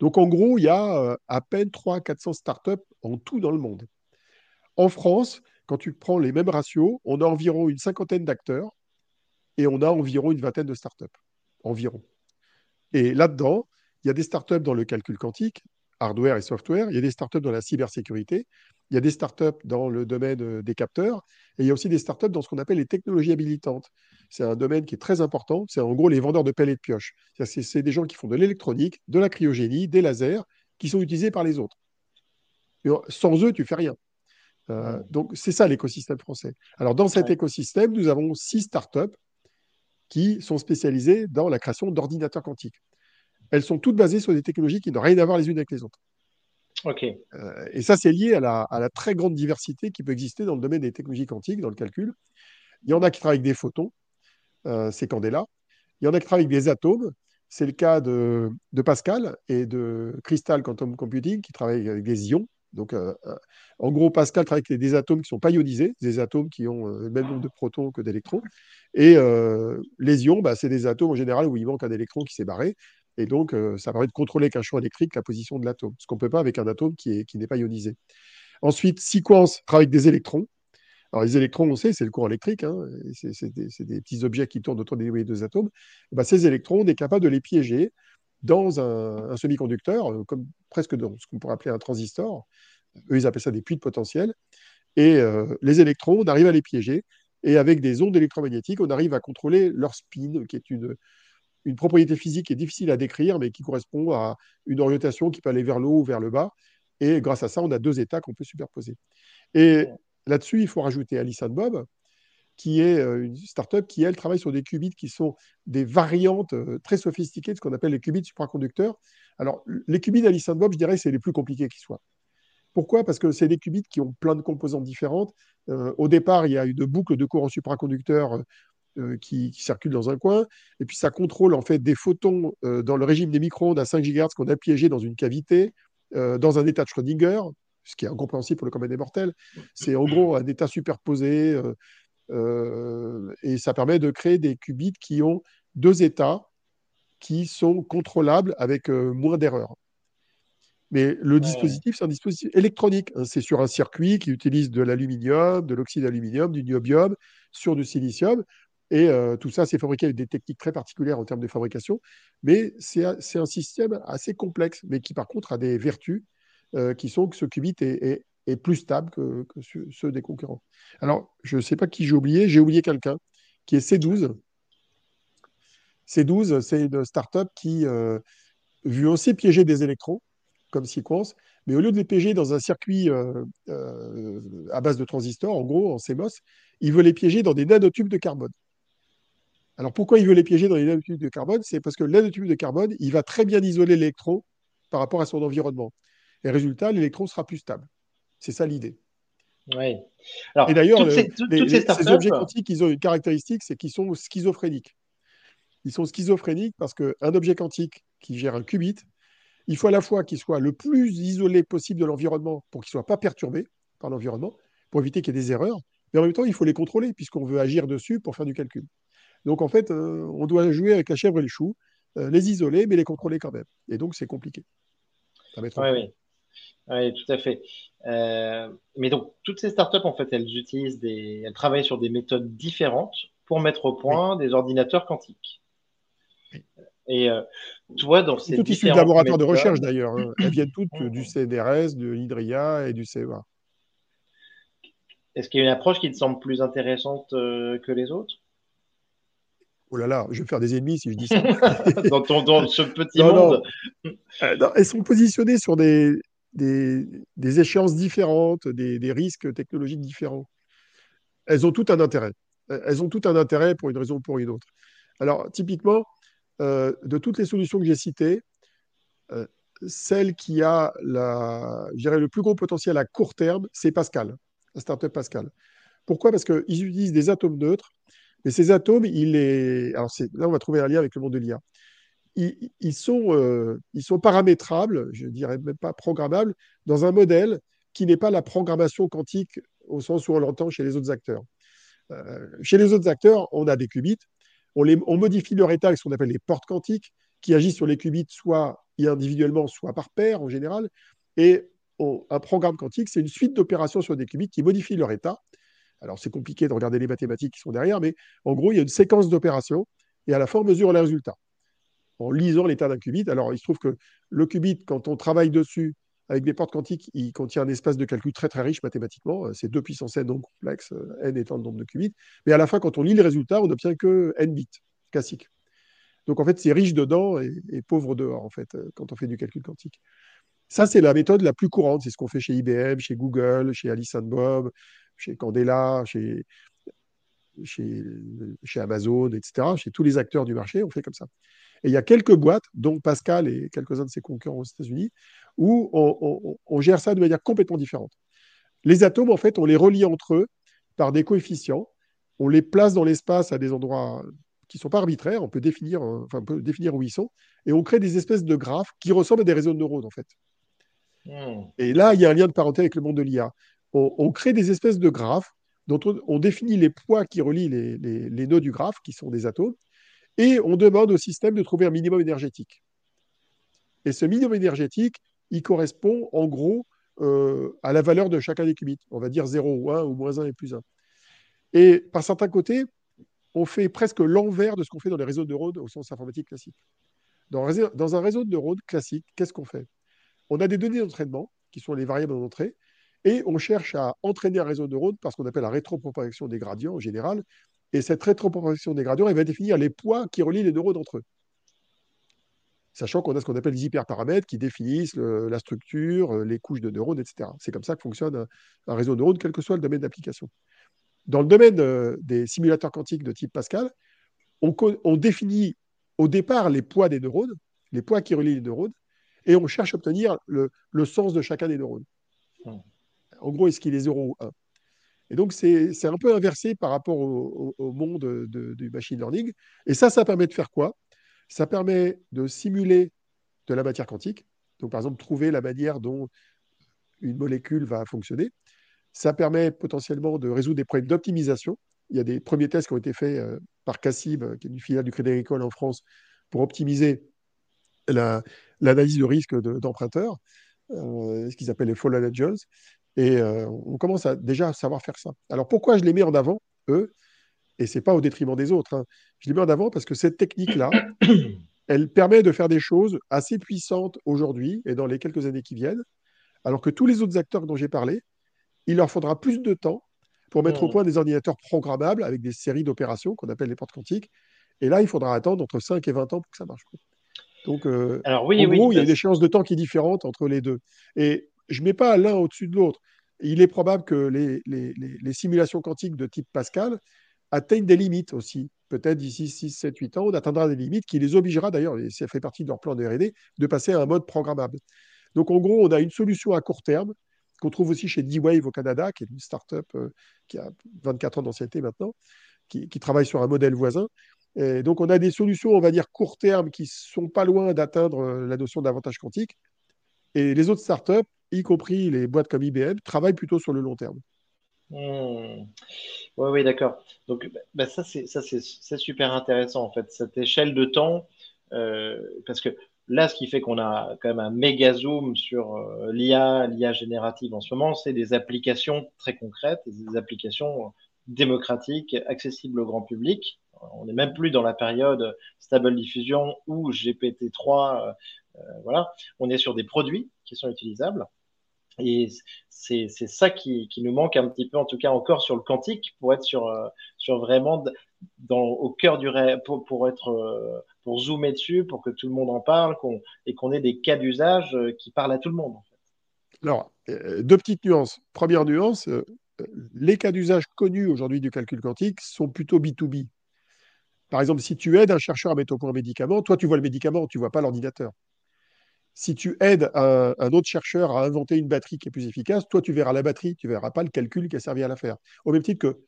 Donc en gros, il y a euh, à peine 300-400 startups en tout dans le monde. En France, quand tu prends les mêmes ratios, on a environ une cinquantaine d'acteurs et on a environ une vingtaine de startups. Environ. Et là-dedans, il y a des startups dans le calcul quantique, hardware et software, il y a des startups dans la cybersécurité, il y a des startups dans le domaine euh, des capteurs, et il y a aussi des startups dans ce qu'on appelle les technologies habilitantes. C'est un domaine qui est très important, c'est en gros les vendeurs de pelles et de pioches. C'est des gens qui font de l'électronique, de la cryogénie, des lasers, qui sont utilisés par les autres. sans eux, tu fais rien. Euh, donc, c'est ça l'écosystème français. Alors, dans cet écosystème, nous avons six startups qui sont spécialisées dans la création d'ordinateurs quantiques. Elles sont toutes basées sur des technologies qui n'ont rien à voir les unes avec les autres. OK. Euh, et ça, c'est lié à la, très grande diversité qui peut exister dans le domaine des technologies quantiques, dans le calcul. Il y en a qui travaillent avec des photons, euh, c'est Candela. Il y en a qui travaillent avec des atomes, c'est le cas de, de, Pascal et de Crystal Quantum Computing, qui travaillent avec des ions. Donc, euh, euh, en gros, Pascal travaille avec des atomes qui ne sont pas ionisés, des atomes qui ont euh, le même nombre de protons que d'électrons. Et les ions, bah, c'est des atomes en général où il manque un électron qui s'est barré. Et donc, ça permet de contrôler avec un champ électrique la position de l'atome, ce qu'on ne peut pas avec un atome qui n'est pas ionisé. Ensuite, Sequence travaille avec des électrons. Alors, les électrons, on sait, c'est le courant électrique, hein, c'est des, petits objets qui tournent autour des deux atomes. bah, ces électrons, on est capable de les piéger dans un, semi-conducteur, euh, comme presque dans ce qu'on pourrait appeler un transistor. Eux, ils appellent ça des puits de potentiel. Et euh, les électrons, on arrive à les piéger. Et avec des ondes électromagnétiques, on arrive à contrôler leur spin, qui est une, une propriété physique qui est difficile à décrire, mais qui correspond à une orientation qui peut aller vers le haut ou vers le bas. Et grâce à ça, on a deux états qu'on peut superposer. Et là-dessus, il faut rajouter Alice Bob, qui est euh, une startup qui, elle, travaille sur des qubits qui sont des variantes euh, très sophistiquées de ce qu'on appelle les qubits supraconducteurs. Alors, les qubits d'Alice Bob, je dirais, c'est les plus compliqués qui soient. Pourquoi? Parce que c'est des qubits qui ont plein de composantes différentes. Euh, au départ, il y a une boucle de courant supraconducteur qui, circule dans un coin, et puis ça contrôle en fait des photons dans le régime des micro-ondes à 5 GHz qu'on a piégés dans une cavité, dans un état de Schrödinger, ce qui est incompréhensible pour le commun des mortels. C'est en gros un état superposé euh, et ça permet de créer des qubits qui ont deux états qui sont contrôlables avec euh, moins d'erreurs. Mais le dispositif, c'est un dispositif électronique. Hein. C'est sur un circuit qui utilise de l'aluminium, de l'oxyde d'aluminium, du niobium, sur du silicium. Et euh, tout ça, c'est fabriqué avec des techniques très particulières en termes de fabrication. Mais c'est un système assez complexe, mais qui par contre a des vertus qui sont que ce qubit est, est plus stable que, ceux des concurrents. Alors, je ne sais pas qui j'ai oublié, j'ai oublié quelqu'un qui est C12. C12, c'est une startup qui euh, veut aussi piéger des électrons, comme Sequence, mais au lieu de les piéger dans un circuit euh, euh, à base de transistors, en gros, en CMOS, il veut les piéger dans des nanotubes de carbone. Alors pourquoi il veut les piéger dans des nanotubes de carbone? C'est parce que le nanotube de carbone, il va très bien isoler l'électron par rapport à son environnement. Et résultat, l'électron sera plus stable. C'est ça l'idée. Oui. et d'ailleurs, ces, objets quantiques, ils ont une caractéristique, c'est qu'ils sont schizophréniques. ils sont schizophréniques parce qu'un objet quantique qui gère un qubit, il faut à la fois qu'il soit le plus isolé possible de l'environnement pour qu'il ne soit pas perturbé par l'environnement, pour éviter qu'il y ait des erreurs, mais en même temps, il faut les contrôler puisqu'on veut agir dessus pour faire du calcul. Donc en fait, euh, on doit jouer avec la chèvre et le chou, euh, les isoler, mais les contrôler quand même. Et donc c'est compliqué. oui, oui. Oui, tout à fait. Euh, mais donc toutes ces startups, en fait, elles utilisent des, elles travaillent sur des méthodes différentes pour mettre au point des ordinateurs quantiques. Et toi, dans ces toutes issues de laboratoires de recherche d'ailleurs. Hein. Elles viennent toutes du CNRS, de l'IDRIA et du CEA. Est-ce qu'il y a une approche qui te semble plus intéressante que les autres? Oh là là, je vais faire des ennemis si je dis ça. dans, ton, ce petit monde. Euh, elles sont positionnées sur des, des, échéances différentes, des, risques technologiques différents. Elles ont tout un intérêt. Elles ont tout un intérêt pour une raison ou pour une autre. Alors, typiquement, euh, de toutes les solutions que j'ai citées, euh, celle qui a la, le plus gros potentiel à court terme, c'est Pascal, la startup Pascal. Pourquoi? Parce qu'ils utilisent des atomes neutres mais ces atomes, il est... Alors là, on va trouver un lien avec le monde de l'IA. Ils, sont, euh, ils sont paramétrables, je dirais même pas programmables, dans un modèle qui n'est pas la programmation quantique au sens où on l'entend chez les autres acteurs. Euh, chez les autres acteurs, on a des qubits, on modifie leur état avec ce qu'on appelle les portes quantiques, qui agissent sur les qubits soit individuellement, soit par paire en général. Et un programme quantique, c'est une suite d'opérations sur des qubits qui modifient leur état alors, c'est compliqué de regarder les mathématiques qui sont derrière, mais en gros, il y a une séquence d'opérations et à la fin, on mesure les résultats en lisant l'état d'un qubit. Alors, il se trouve que le qubit, quand on travaille dessus avec des portes quantiques, il contient un espace de calcul très très riche mathématiquement. C'est 2 puissance n donc complexe, n étant le nombre de qubits. Mais à la fin, quand on lit les résultats, on n'obtient que n bits classique. Donc en fait, c'est riche dedans et, pauvre dehors, en fait, quand on fait du calcul quantique. Ça, c'est la méthode la plus courante. C'est ce qu'on fait chez IBM, chez Google, chez Alice Bob, chez Candela, chez, chez, chez, Amazon, etc., chez tous les acteurs du marché, on fait comme ça. Et il y a quelques boîtes, dont Pascal et quelques-uns de ses concurrents aux États-Unis, où on, gère ça de manière complètement différente. Les atomes, en fait, on les relie entre eux par des coefficients, on les place dans l'espace à des endroits qui ne sont pas arbitraires, on peut, définir, enfin, on peut définir où ils sont, et on crée des espèces de graphes qui ressemblent à des réseaux de neurones, en fait. Hmm. Et là, il y a un lien de parenté avec le monde de l'IA on, crée des espèces de graphes dont on, définit les poids qui relient les, nœuds du graphe, qui sont des atomes, et on demande au système de trouver un minimum énergétique. Et ce minimum énergétique, il correspond en gros euh, à la valeur de chacun des qubits. On va dire 0 ou 1 ou moins 1 et plus 1. Et par certains côtés, on fait presque l'envers de ce qu'on fait dans les réseaux de neurones au sens informatique classique. Dans, un réseau de neurones classique, qu'est-ce qu'on fait? On a des données d'entraînement, qui sont les variables d'entrée, et on cherche à entraîner un réseau de neurones par ce qu'on appelle la rétropropagation des gradients en général. Et cette rétropropagation des gradients, elle va définir les poids qui relient les neurones entre eux. Sachant qu'on a ce qu'on appelle les hyperparamètres qui définissent la structure, les couches de neurones, etc. C'est comme ça que fonctionne un, réseau de neurones, quel que soit le domaine d'application. Dans le domaine euh, des simulateurs quantiques de type Pascal, on, définit au départ les poids des neurones, les poids qui relient les neurones, et on cherche à obtenir le, sens de chacun des neurones. Hmm. En gros, est-ce qu'il est 0 ou 1 Et donc, c'est un peu inversé par rapport au, monde du machine learning. Et ça, ça permet de faire quoi? Ça permet de simuler de la matière quantique. Donc, par exemple, trouver la manière dont une molécule va fonctionner. Ça permet potentiellement de résoudre des problèmes d'optimisation. Il y a des premiers tests qui ont été faits euh, par Cassib, qui est une filiale du Crédit Agricole en France, pour optimiser l'analyse de risque d'emprunteurs, euh, ce qu'ils appellent les fallen angels. Et euh, on commence à, déjà à savoir faire ça. Alors pourquoi je les mets en avant, eux? Et ce n'est pas au détriment des autres. Hein. Je les mets en avant parce que cette technique-là, elle permet de faire des choses assez puissantes aujourd'hui et dans les quelques années qui viennent, alors que tous les autres acteurs dont j'ai parlé, il leur faudra plus de temps pour mettre au mmh. point des ordinateurs programmables avec des séries d'opérations qu'on appelle les portes quantiques. Et là, il faudra attendre entre 5 et 20 ans pour que ça marche. Donc, euh, Alors, oui, en gros, il y a une échéance de temps qui est différente entre les deux. Et je ne mets pas l'un au-dessus de l'autre. Il est probable que les, simulations quantiques de type Pascal atteignent des limites aussi. Peut-être d'ici 6, 7, 8 ans, on atteindra des limites qui les obligera d'ailleurs, et ça fait partie de leur plan de RD, de passer à un mode programmable. Donc en gros, on a une solution à court terme qu'on trouve aussi chez D-Wave au Canada, qui est une start-up euh, qui a 24 ans d'ancienneté maintenant, qui, travaille sur un modèle voisin. Donc, on a des solutions, on va dire, court terme qui sont pas loin d'atteindre euh, la notion d'avantage quantique. Et les autres startups, y compris les boîtes comme IBM, travaillent plutôt sur le long terme. Hmm. Oui, d'accord. Donc, bah, ça, c'est super intéressant, en fait, cette échelle de temps, euh, parce que là, ce qui fait qu'on a quand même un méga zoom sur euh, l'IA, l'IA générative en ce moment, c'est des applications très concrètes, des applications démocratiques, accessibles au grand public. On n'est même plus dans la période stable diffusion ou GPT-3. Euh, euh, voilà, on est sur des produits qui sont utilisables. Et c'est ça qui, qui, nous manque un petit peu, en tout cas encore sur le quantique, pour être sur, euh, sur vraiment au cœur du rêve, pour, être, euh, pour zoomer dessus, pour que tout le monde en parle et qu'on ait des cas d'usage euh, qui parlent à tout le monde. En. Alors, deux petites nuances. Première nuance, les cas d'usage connus aujourd'hui du calcul quantique sont plutôt B2B. Par exemple, si tu aides un chercheur à mettre au point un médicament, toi, tu vois le médicament, tu ne vois pas l'ordinateur si tu aides un, autre chercheur à inventer une batterie qui est plus efficace, toi, tu verras la batterie, tu ne verras pas le calcul qui a servi à la faire. Au même titre que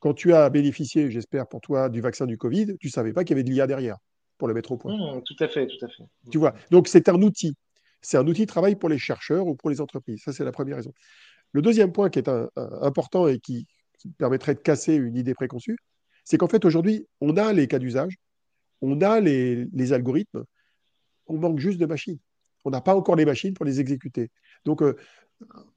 quand tu as bénéficié, j'espère pour toi, du vaccin du Covid, tu ne savais pas qu'il y avait de l'IA derrière pour le mettre au point. Mmh, tout à fait, tout à fait. Tu vois, donc c'est un outil. C'est un outil de travail pour les chercheurs ou pour les entreprises. Ça, c'est la première raison. Le deuxième point qui est important et qui, permettrait de casser une idée préconçue, c'est qu'en fait, aujourd'hui, on a les cas d'usage, on a les algorithmes, on manque juste de machines on n'a pas encore les machines pour les exécuter. Donc, euh,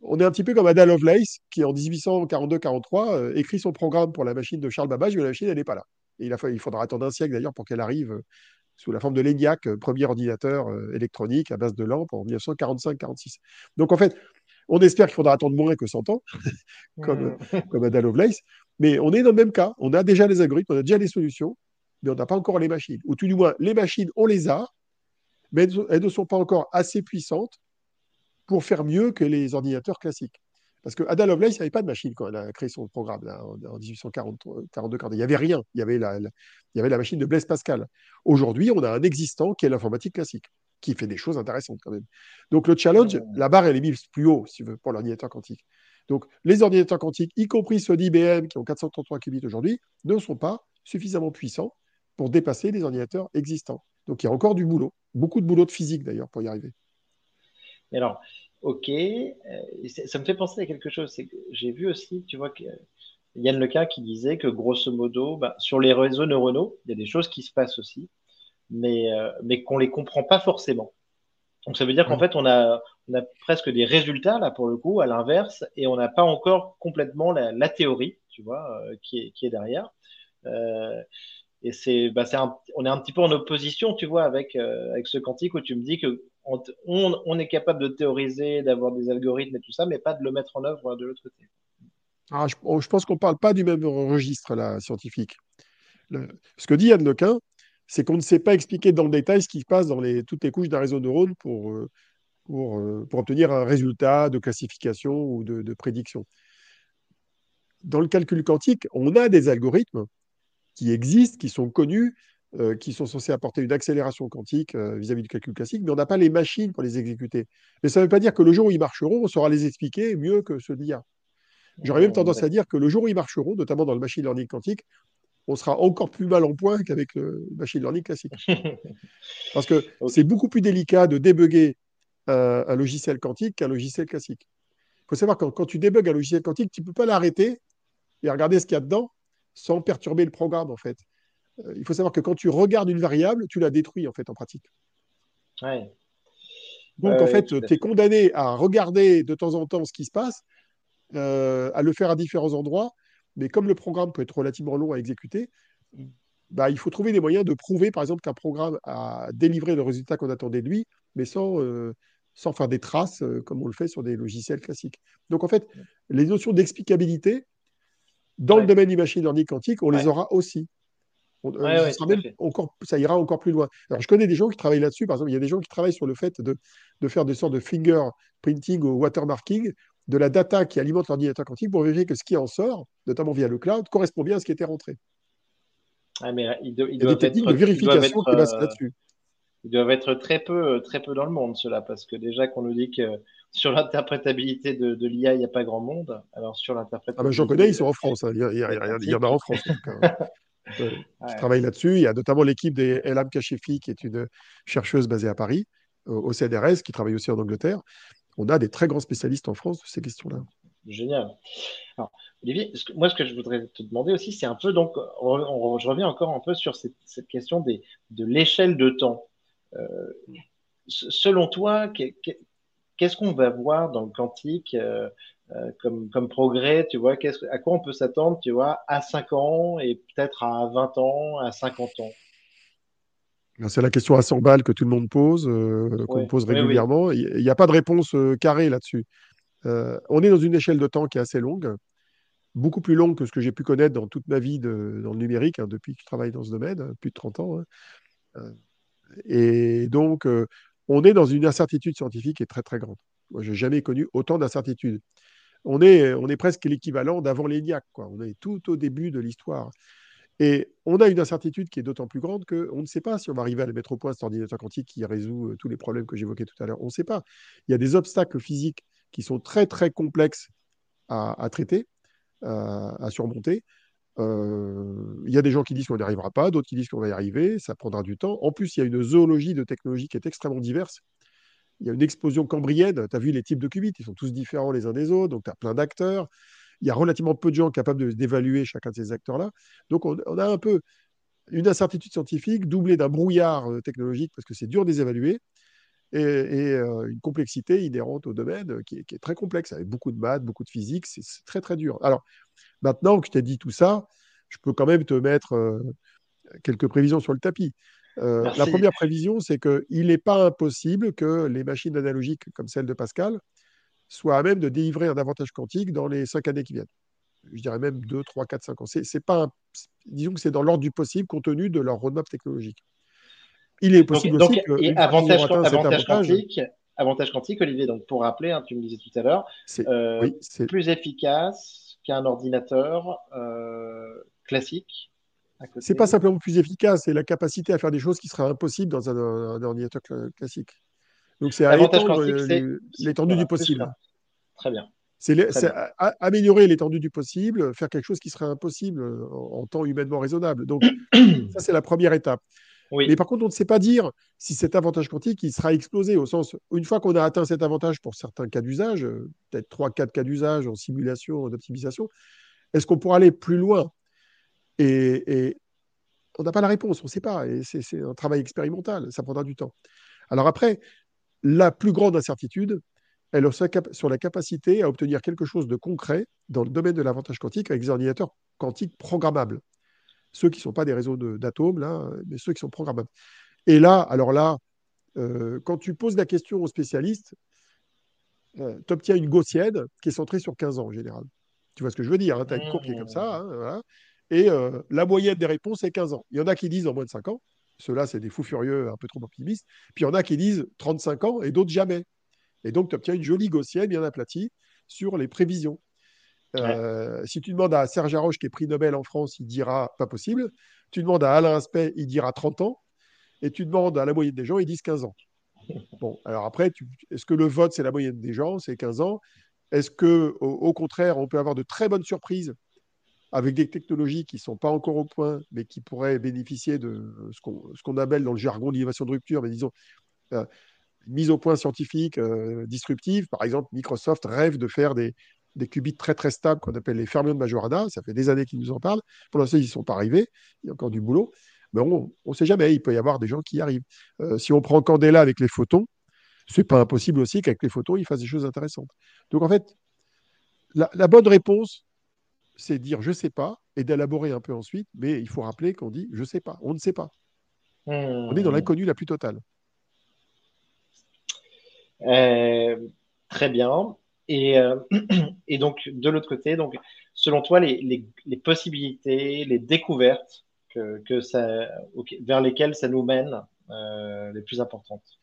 on est un petit peu comme Ada Lovelace, qui en 1842-43 euh, écrit son programme pour la machine de Charles Babbage, mais la machine, elle n'est pas là. Et il, a, il faudra attendre un siècle d'ailleurs pour qu'elle arrive euh, sous la forme de l'ENIAC, premier ordinateur électronique à base de lampes en 1945-46. Donc, en fait, on espère qu'il faudra attendre moins que 100 ans, comme, comme Ada Lovelace, mais on est dans le même cas. On a déjà les algorithmes, on a déjà les solutions, mais on n'a pas encore les machines. Ou tout du moins, les machines, on les a, mais elles ne sont pas encore assez puissantes pour faire mieux que les ordinateurs classiques. Parce que Ada Lovelace n'avait pas de machine quand elle a créé son programme en, 1842. Il n'y avait rien. Il y avait, la, il y avait la machine de Blaise Pascal. Aujourd'hui, on a un existant qui est l'informatique classique, qui fait des choses intéressantes quand même. Donc le challenge, la barre, elle est mise plus haut, si vous pour l'ordinateur quantique. Donc les ordinateurs quantiques, y compris ceux d'IBM qui ont 433 qubits aujourd'hui, ne sont pas suffisamment puissants pour dépasser les ordinateurs existants. Donc il y a encore du boulot, beaucoup de boulot de physique d'ailleurs pour y arriver. alors, ok, euh, ça me fait penser à quelque chose. C'est que j'ai vu aussi, tu vois, que Yann Leca qui disait que grosso modo, bah, sur les réseaux neuronaux, il y a des choses qui se passent aussi, mais, euh, mais qu'on ne les comprend pas forcément. Donc ça veut dire qu'en fait, on a, on a presque des résultats, là, pour le coup, à l'inverse, et on n'a pas encore complètement la, théorie, tu vois, euh, qui, est, qui, est, derrière. Et c'est, bah, on est un petit peu en opposition, tu vois, avec, euh, avec ce quantique où tu me dis que on, est capable de théoriser, d'avoir des algorithmes et tout ça, mais pas de le mettre en œuvre de l'autre côté. Ah, je, oh, pense qu'on ne parle pas du même registre là, scientifique. ce que dit Yann Lequin, c'est qu'on ne sait pas expliquer dans le détail ce qui se passe dans toutes les couches d'un réseau de neurones pour, euh, euh, pour, obtenir un résultat de classification ou de prédiction. Dans le calcul quantique, on a des algorithmes qui existent, qui sont connus, euh, qui sont censés apporter une accélération quantique euh, vis-à-vis du calcul classique, mais on n'a pas les machines pour les exécuter. Mais ça ne veut pas dire que le jour où ils marcheront, on saura les expliquer mieux que ceux d'IA. J'aurais même tendance à dire que le jour où ils marcheront, notamment dans le machine learning quantique, on sera encore plus mal en point qu'avec le machine learning classique. Parce que c'est beaucoup plus délicat de débugger un, logiciel quantique qu'un logiciel classique. Il faut savoir que quand, quand tu débugs un logiciel quantique, tu ne peux pas l'arrêter et regarder ce qu'il y a dedans sans perturber le programme, en fait. Euh, il faut savoir que quand tu regardes une variable, tu la détruis, en fait, en pratique. Donc, en fait, tu es condamné à regarder de temps en temps ce qui se passe, euh, à le faire à différents endroits, mais comme le programme peut être relativement long à exécuter, bah, il faut trouver des moyens de prouver, par exemple, qu'un programme a délivré le résultat qu'on attendait de lui, mais sans, euh, sans faire des traces comme on le fait sur des logiciels classiques. Donc, en fait, les notions d'explicabilité, dans le domaine du machine learning quantique, on les aura aussi. Euh, encore, ça ira encore plus loin. Alors, je connais des gens qui travaillent là-dessus. Par exemple, il y a des gens qui travaillent sur le fait de, de faire des sortes de fingerprinting ou watermarking de la data qui alimente l'ordinateur quantique pour vérifier que ce qui en sort, notamment via le cloud, correspond bien à ce qui était rentré. Ah, mais il, il, y a des techniques de vérification qui passent euh, là-dessus. Ils doivent être très peu, très peu dans le monde, cela, parce que déjà qu'on nous dit que sur l'interprétabilité de, de l'IA, il n'y a pas grand monde. Alors sur l'interprétabilité. Ah ben, J'en connais, ils sont en France. Hein. Il, y a, il, y en a en France. qui travaille là-dessus. Il y a notamment l'équipe des Elam Kachefi, qui est une chercheuse basée à Paris, au CNRS, qui travaille aussi en Angleterre. On a des très grands spécialistes en France de ces questions-là. Génial. Alors, Olivier, moi, ce que je voudrais te demander aussi, c'est un peu, donc, je reviens encore un peu sur cette, question des, de l'échelle de temps. Euh, selon toi, qu'est-ce qu'on va voir dans le quantique euh, euh, comme, comme, progrès, tu vois, à quoi on peut s'attendre, tu vois, à 5 ans et peut-être à 20 ans, à 50 ans? C'est la question à 100 balles que tout le monde pose, qu'on pose régulièrement. Il n'y a pas de réponse carrée là-dessus. on est dans une échelle de temps qui est assez longue beaucoup plus longue que ce que j'ai pu connaître dans toute ma vie de, dans le numérique, hein, depuis que je travaille dans ce domaine, hein, plus de 30 ans. Hein. Euh, et donc, euh, on est dans une incertitude scientifique qui est très, très grande. Moi, je n'ai jamais connu autant d'incertitudes. On est, on est presque l'équivalent d'avant l'ENIAC. On est tout au début de l'histoire. Et on a une incertitude qui est d'autant plus grande qu'on ne sait pas si on va arriver à le mettre au point, cet ordinateur quantique qui résout euh, tous les problèmes que j'évoquais tout à l'heure. On ne sait pas. Il y a des obstacles physiques qui sont très, très complexes à traiter à, surmonter. Il y a des gens qui disent qu'on n'y arrivera pas, d'autres qui disent qu'on va y arriver, ça prendra du temps. En plus, il y a une zoologie de technologie qui est extrêmement diverse. Il y a une explosion cambrienne, tu as vu les types de qubits, ils sont tous différents les uns des autres, donc tu as plein d'acteurs. Il y a relativement peu de gens capables d'évaluer chacun de ces acteurs-là. Donc on, a un peu une incertitude scientifique doublée d'un brouillard technologique, parce que c'est dur de les évaluer et, une complexité inhérente au domaine qui est, très complexe, avec beaucoup de maths, beaucoup de physique, c'est très très dur. Alors, maintenant que je t'ai dit tout ça, je peux quand même te mettre quelques prévisions sur le tapis. la première prévision, c'est qu'il n'est pas impossible que les machines analogiques comme celle de Pascal soient à même de délivrer un avantage quantique dans les cinq années qui viennent. Je dirais même 2, 3, 4, 5 ans. C'est, pas Disons que c'est dans l'ordre du possible compte tenu de leur roadmap technologique. Il est possible aussi que avantage, avantage quantique, avantage quantique, Olivier. Donc pour rappeler, hein, tu me disais tout à l'heure, c'est euh, plus efficace qu'un ordinateur euh, classique. C'est pas simplement plus efficace, c'est la capacité à faire des choses qui seraient impossibles dans un, ordinateur classique. Donc c'est l'étendue du possible. Très bien. C'est améliorer l'étendue du possible, faire quelque chose qui serait impossible en, en temps humainement raisonnable. Donc ça c'est la première étape. Mais par contre, on ne sait pas dire si cet avantage quantique il sera explosé au sens, une fois qu'on a atteint cet avantage pour certains cas d'usage, euh, peut-être 3-4 cas d'usage en simulation, en optimisation, est-ce qu'on pourra aller plus loin? Et, on n'a pas la réponse, on ne sait pas. Et c'est un travail expérimental, ça prendra du temps. Alors après, la plus grande incertitude, elle est sur la capacité à obtenir quelque chose de concret dans le domaine de l'avantage quantique avec des ordinateurs quantiques programmables ceux qui ne sont pas des réseaux d'atomes, là, mais ceux qui sont programmables. Et là, alors là, euh, quand tu poses la question aux spécialistes, euh, tu obtiens une gaussienne qui est centrée sur 15 ans en général. Tu vois ce que je veux dire hein, Tu as une courbe qui est comme ça. Hein, Et euh, la moyenne des réponses est 15 ans. Il y en a qui disent en moins de 5 ans. Ceux-là, c'est des fous furieux, un peu trop optimistes. Puis il y en a qui disent 35 ans et d'autres jamais. Et donc, tu obtiens une jolie gaussienne bien aplatie sur les prévisions. Euh, si tu demandes à Serge Haroche, qui est prix Nobel en France, il dira pas possible. Tu demandes à Alain Aspect, il dira 30 ans. Et tu demandes à la moyenne des gens, ils disent 15 ans. Bon, alors après, est-ce que le vote, c'est la moyenne des gens, c'est 15 ans? Est-ce que, au, contraire, on peut avoir de très bonnes surprises avec des technologies qui ne sont pas encore au point, mais qui pourraient bénéficier de ce qu'on appelle dans le jargon d'innovation de rupture, mais disons, euh, mise au point scientifique euh, disruptive. Par exemple, Microsoft rêve de faire des, des qubits très très stables qu'on appelle les fermions de Majorana. Ça fait des années qu'ils nous en parlent. Pour l'instant, ils n'y sont pas arrivés. Il y a encore du boulot. Mais on ne sait jamais. Il peut y avoir des gens qui y arrivent. Euh, si on prend Candela avec les photons, c'est pas impossible aussi qu'avec les photons, ils fassent des choses intéressantes. Donc en fait, la, bonne réponse, c'est de dire je ne sais pas et d'élaborer un peu ensuite. Mais il faut rappeler qu'on dit je ne sais pas. On ne sait pas. On est dans l'inconnu la plus totale. Euh, très bien. Euh, et, donc, de l'autre côté, donc, selon toi, les, possibilités, les découvertes que, ça, vers lesquelles ça nous mène, euh, les plus importantes?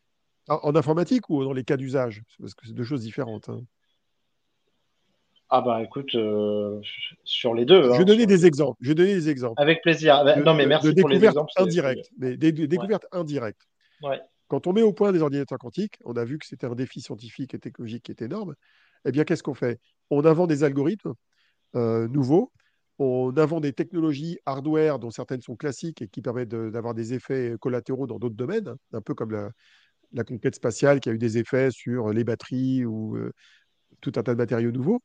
En, informatique ou dans les cas d'usage? Parce que c'est deux choses différentes. Hein. Ah bah écoute, euh, sur les deux. Je vais hein, donner des exemples. Je vais donner des exemples. Avec plaisir. Bah, non mais merci pour les exemples. Indirectes, des, découvertes indirectes. Quand on met au point des ordinateurs quantiques, on a vu que c'était un défi scientifique et technologique qui est énorme eh bien, qu'est-ce qu'on fait? On invente des algorithmes euh, nouveaux on invente des technologies hardware dont certaines sont classiques et qui permettent d'avoir des effets collatéraux dans d'autres domaines, hein, un peu comme la, conquête spatiale qui a eu des effets sur les batteries ou euh, tout un tas de matériaux nouveaux.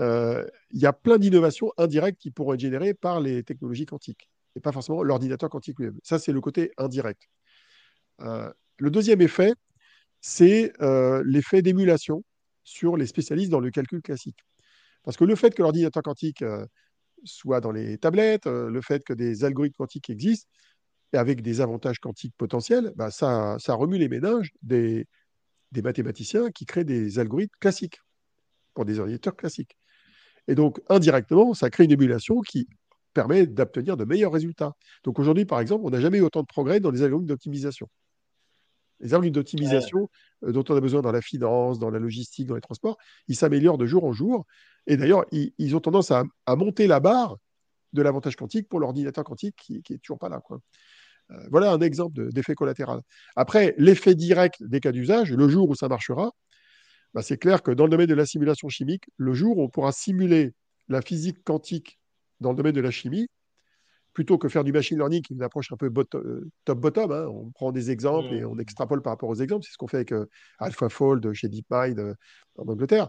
Euh, il y a plein d'innovations indirectes qui pourront être générées par les technologies quantiques et pas forcément l'ordinateur quantique lui-même. Ça, c'est le côté indirect. Le deuxième effet, c'est l'effet d'émulation sur les spécialistes dans le calcul classique. Parce que le fait que l'ordinateur quantique soit dans les tablettes, euh, le fait que des algorithmes quantiques existent, et avec des avantages quantiques potentiels, bah, ça, remue les ménages des mathématiciens qui créent des algorithmes classiques pour des ordinateurs classiques. Et donc, indirectement, ça crée une émulation qui permet d'obtenir de meilleurs résultats. Donc aujourd'hui, par exemple, on n'a jamais eu autant de progrès dans les algorithmes d'optimisation. Les algorithmes d'optimisation euh, dont on a besoin dans la finance, dans la logistique, dans les transports, ils s'améliorent de jour en jour. Et d'ailleurs, ils, ont tendance à, monter la barre de l'avantage quantique pour l'ordinateur quantique qui n'est toujours pas là. Quoi. Euh, voilà un exemple d'effet collatéral. Après, l'effet direct des cas d'usage, le jour où ça marchera, bah, c'est clair que dans le domaine de la simulation chimique, le jour où on pourra simuler la physique quantique dans le domaine de la chimie, plutôt que faire du machine learning qui est une approche un peu euh, top-bottom. Hein. On prend des exemples et on mmh. extrapole par rapport aux exemples. C'est ce qu'on fait avec euh, AlphaFold chez DeepMind euh, en Angleterre.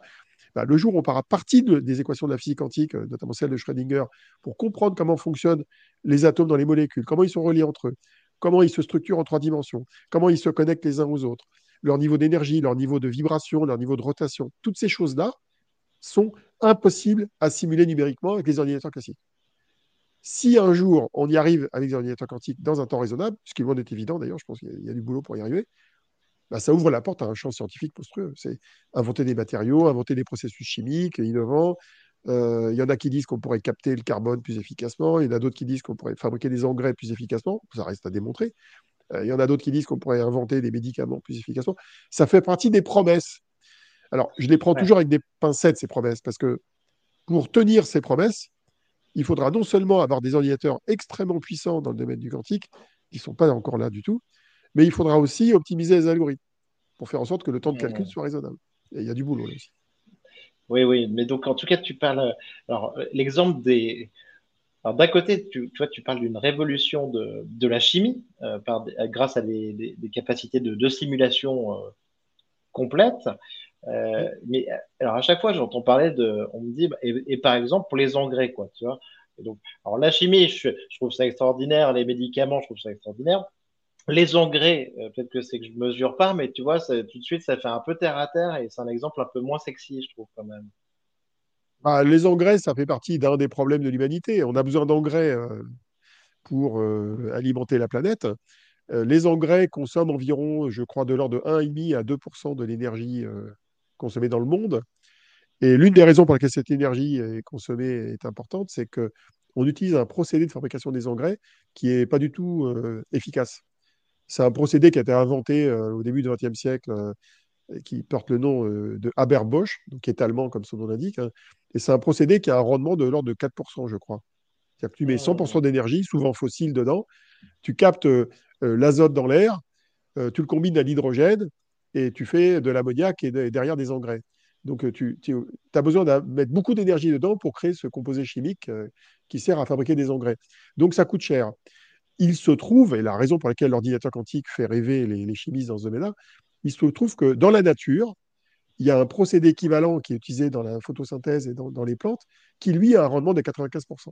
Bah, le jour où on part à partir des équations de la physique quantique, notamment celle de Schrödinger, pour comprendre comment fonctionnent les atomes dans les molécules, comment ils sont reliés entre eux, comment ils se structurent en trois dimensions, comment ils se connectent les uns aux autres, leur niveau d'énergie, leur niveau de vibration, leur niveau de rotation, toutes ces choses-là sont impossibles à simuler numériquement avec les ordinateurs classiques. Si un jour on y arrive avec des ordinateurs quantiques dans un temps raisonnable, ce qui est loin d'être évident d'ailleurs, je pense qu'il y, a du boulot pour y arriver, bah, ça ouvre la porte à un champ scientifique monstrueux. C'est inventer des matériaux, inventer des processus chimiques innovants. Euh, il y en a qui disent qu'on pourrait capter le carbone plus efficacement, il y en a d'autres qui disent qu'on pourrait fabriquer des engrais plus efficacement, ça reste à démontrer. Euh, il y en a d'autres qui disent qu'on pourrait inventer des médicaments plus efficacement. Ça fait partie des promesses. Alors, je les prends toujours avec des pincettes, ces promesses, parce que pour tenir ces promesses, il faudra non seulement avoir des ordinateurs extrêmement puissants dans le domaine du quantique, qui ne sont pas encore là du tout, mais il faudra aussi optimiser les algorithmes pour faire en sorte que le temps de calcul soit raisonnable. Et il y a du boulot là aussi. Oui, oui, mais donc en tout cas, tu parles. Alors, l'exemple des. Alors, d'un côté, tu, vois, tu parles d'une révolution de, la chimie euh, grâce à des, capacités de, simulation euh, complètes. Euh, mais alors à chaque fois, j'entends parler de, on me dit, bah, et, par exemple pour les engrais, quoi, tu vois. donc, alors la chimie, je, trouve ça extraordinaire, les médicaments, je trouve ça extraordinaire. Les engrais, euh, peut-être que c'est que je mesure pas, mais tu vois, tout de suite, ça fait un peu terre à terre et c'est un exemple un peu moins sexy, je trouve quand même. Bah, les engrais, ça fait partie d'un des problèmes de l'humanité. On a besoin d'engrais euh, pour alimenter la planète. les engrais consomment environ, je crois, de l'ordre de 1,5 à 2% de l'énergie consommée dans le monde. Et l'une des raisons pour lesquelles cette énergie est consommée est importante, c'est qu'on utilise un procédé de fabrication des engrais qui n'est pas du tout euh, efficace. C'est un procédé qui a été inventé euh, au début du XXe siècle, euh, qui porte le nom de Haber-Bosch, qui est allemand comme son nom l'indique. Hein. et c'est un procédé qui a un rendement de l'ordre de 4%, je crois. C'est-à-dire que tu mets 100% d'énergie, souvent fossile, dedans, tu captes l'azote dans l'air, tu le combines à l'hydrogène, et tu fais de l'ammoniac et, derrière des engrais. Donc, euh, tu, as besoin de mettre beaucoup d'énergie dedans pour créer ce composé chimique euh, qui sert à fabriquer des engrais. Donc, ça coûte cher. Il se trouve, et la raison pour laquelle l'ordinateur quantique fait rêver les, chimistes dans ce domaine-là, il se trouve que dans la nature, il y a un procédé équivalent qui est utilisé dans la photosynthèse et dans, les plantes, qui lui a un rendement de 95%.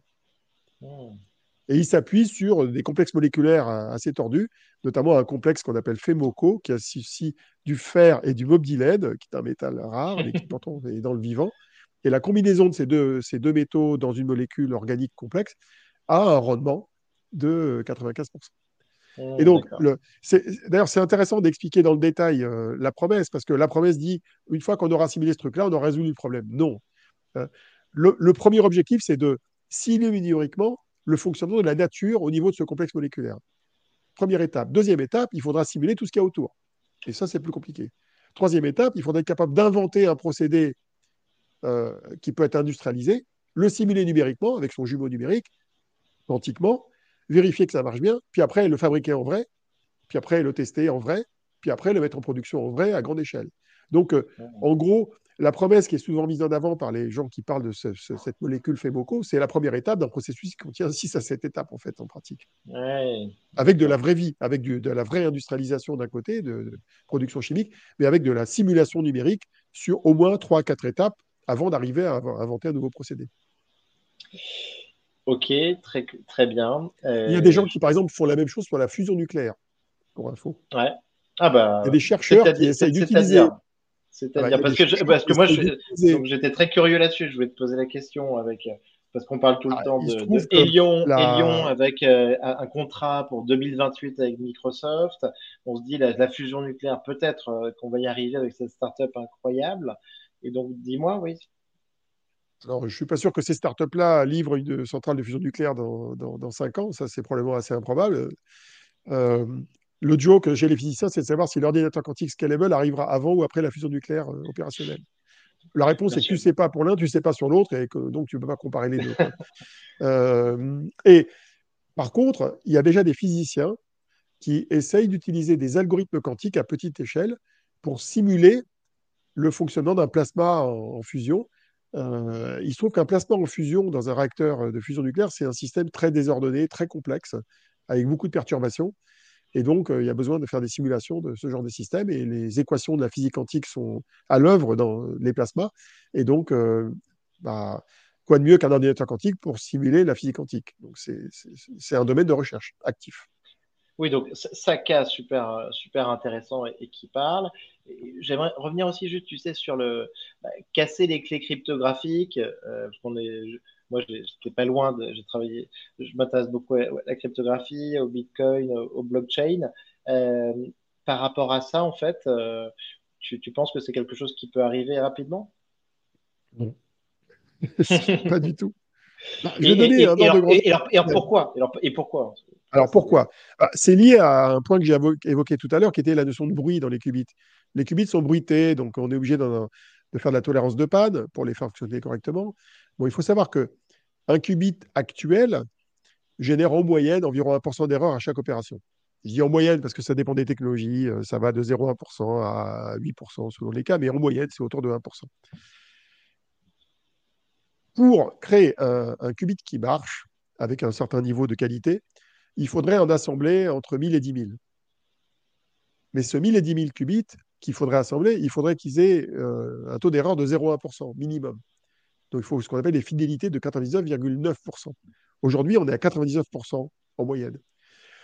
Et il s'appuie sur des complexes moléculaires assez tordus, notamment un complexe qu'on appelle FEMOCO, qui associe du fer et du mobdylène, qui est un métal rare, mais qui pourtant est dans le vivant. Et la combinaison de ces deux, ces deux métaux dans une molécule organique complexe a un rendement de 95%. et donc, d'ailleurs, c'est intéressant d'expliquer dans le détail euh, la promesse, parce que la promesse dit, une fois qu'on aura assimilé ce truc-là, on aura résolu le problème. Non. Euh, le, le, premier objectif, c'est de simuler numériquement le fonctionnement de la nature au niveau de ce complexe moléculaire. Première étape. Deuxième étape, il faudra simuler tout ce qu'il y a autour. Et ça, c'est plus compliqué. Troisième étape, il faudra être capable d'inventer un procédé euh, qui peut être industrialisé, le simuler numériquement avec son jumeau numérique, quantiquement, vérifier que ça marche bien, puis après le fabriquer en vrai, puis après le tester en vrai, puis après le mettre en production en vrai à grande échelle. Donc, euh, en gros, la promesse qui est souvent mise en avant par les gens qui parlent de cette molécule Femoco, c'est la première étape d'un processus qui contient 6 à 7 étapes en fait en pratique. Avec de la vraie vie, avec de la vraie industrialisation d'un côté, de, production chimique, mais avec de la simulation numérique sur au moins 3 à 4 étapes avant d'arriver à inventer un nouveau procédé. Ok, très, très bien. Il y a des gens qui, par exemple, font la même chose sur la fusion nucléaire, pour info. Ouais. Ah bah, il y a des chercheurs qui essayent d'utiliser c'est-à-dire, parce, que parce que moi, j'étais très curieux là-dessus. Je voulais te poser la question avec, parce qu'on parle tout le ah, temps de, de avec euh, un contrat pour 2028 avec Microsoft. On se dit la, la fusion nucléaire, peut-être euh, qu'on va y arriver avec cette startup incroyable. Et donc, dis-moi, oui. Alors, je ne suis pas sûr que ces startups-là livrent une centrale de fusion nucléaire dans, dans, 5 ans. Ça, c'est probablement assez improbable. Euh, le joke chez les physiciens, c'est de savoir si l'ordinateur quantique scalable arrivera avant ou après la fusion nucléaire euh, opérationnelle. La réponse est que tu ne sais pas pour l'un, tu ne sais pas sur l'autre, et que donc tu ne peux pas comparer les deux. Euh, et par contre, il y a déjà des physiciens qui essayent d'utiliser des algorithmes quantiques à petite échelle pour simuler le fonctionnement d'un plasma en, fusion. Euh, il se trouve qu'un plasma en fusion dans un réacteur de fusion nucléaire, c'est un système très désordonné, très complexe, avec beaucoup de perturbations. Et donc, il y a besoin de faire des simulations de ce genre de système. Et les équations de la physique quantique sont à l'œuvre dans les plasmas. Et donc, bah, quoi de mieux qu'un ordinateur quantique pour simuler la physique quantique? Donc, c'est un domaine de recherche actif. Oui, donc cas super, super intéressant et, qui parle. J'aimerais revenir aussi juste, tu sais, sur le bah, casser les clés cryptographiques. Moi, j'étais pas loin, j'ai travaillé, je m'intéresse beaucoup à la cryptographie, au Bitcoin, au blockchain. Euh, par rapport à ça, en fait, euh, tu, penses que c'est quelque chose qui peut arriver rapidement? Non. pas du tout. et, alors, pourquoi? Et pourquoi? Alors pourquoi? Ah, C'est lié à un point que j'ai évoqué tout à l'heure, qui était la notion de bruit dans les qubits. Les qubits sont bruités, donc on est obligé de faire de la tolérance de panne pour les faire fonctionner correctement. Bon, il faut savoir que un qubit actuel génère en moyenne environ 1% d'erreur à chaque opération. Je dis en moyenne parce que ça dépend des technologies, euh, ça va de 0,1% à 8% selon les cas, mais en moyenne, c'est autour de 1%. Pour créer un, qubit qui marche avec un certain niveau de qualité, il faudrait en assembler entre 1000 et 10 000. Mais ce 1000 et 10 000 qubits qu'il faudrait assembler, il faudrait qu'ils aient euh, un taux d'erreur de 0,1% minimum. Donc il faut ce qu'on appelle des fidélités de 99,9%. Aujourd'hui, on est à 99% en moyenne.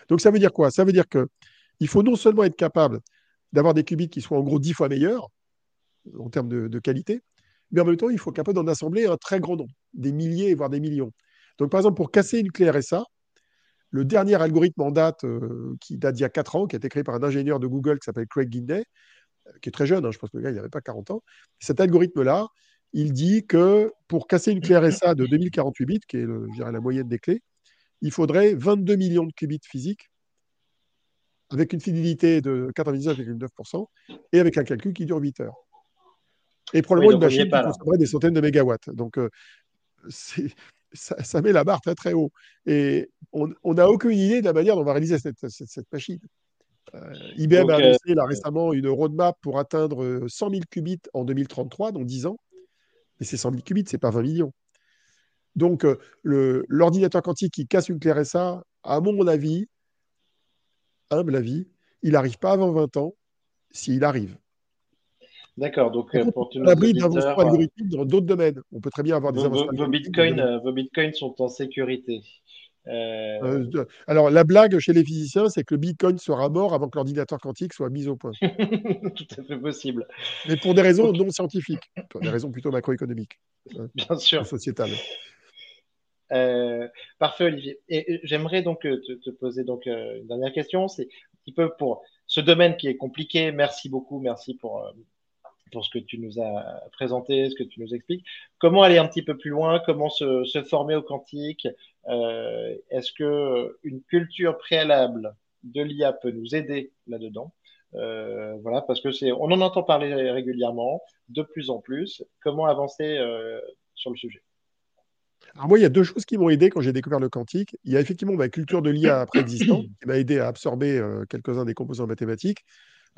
Donc ça veut dire quoi? Ça veut dire qu'il faut non seulement être capable d'avoir des qubits qui soient en gros 10 fois meilleurs en termes de, qualité, mais en même temps, il faut être capable d'en assembler un très grand nombre, des milliers, voire des millions. Donc par exemple, pour casser une clé RSA, le dernier algorithme en date, euh, qui date d'il y a 4 ans, qui a été créé par un ingénieur de Google qui s'appelle Craig Guinday, euh, qui est très jeune, hein, je pense que le gars, n'avait pas 40 ans. Cet algorithme-là, il dit que pour casser une clé RSA de 2048 bits, qui est la moyenne des clés, il faudrait 22 millions de qubits physiques avec une fidélité de 99,9% et avec un calcul qui dure 8 heures. Et probablement une machine qui consommerait des centaines de mégawatts. Donc, euh, ça, met la barre très très haut. Et on n'a aucune idée de la manière dont on va réaliser cette, machine. Euh, IBM a euh, annoncé là, récemment une roadmap pour atteindre 100 000 qubits en 2033, dans 10 ans. Mais c'est 100 000 qubits, ce n'est pas 20 millions. Donc, euh, l'ordinateur quantique qui casse une clé RSA, à mon avis, humble avis, il n'arrive pas avant 20 ans, s'il arrive. D'accord, donc euh, pour tous nos auditeurs... algorithmiques dans d'autres domaines. On peut très bien avoir des vos, vos, bitcoins, euh, vos bitcoins sont en sécurité. Euh, euh, alors, la blague chez les physiciens, c'est que le Bitcoin sera mort avant que l'ordinateur quantique soit mis au point. Tout à fait possible. Mais pour des raisons non scientifiques, pour des raisons plutôt macroéconomiques. Hein, Bien sûr. Sociétales. Euh, parfait, Olivier. Et j'aimerais donc te, poser donc une dernière question. C'est un petit peu pour ce domaine qui est compliqué. Merci beaucoup. Merci pour pour ce que tu nous as présenté, ce que tu nous expliques. Comment aller un petit peu plus loin? Comment se, se former au quantique? Euh, Est-ce que une culture préalable de l'IA peut nous aider là-dedans? Euh, Voilà, parce que c'est, on en entend parler régulièrement, de plus en plus. Comment avancer euh, sur le sujet? Alors moi, il y a deux choses qui m'ont aidé quand j'ai découvert le quantique. Il y a effectivement ma culture de l'IA préexistante qui m'a aidé à absorber quelques-uns des composants mathématiques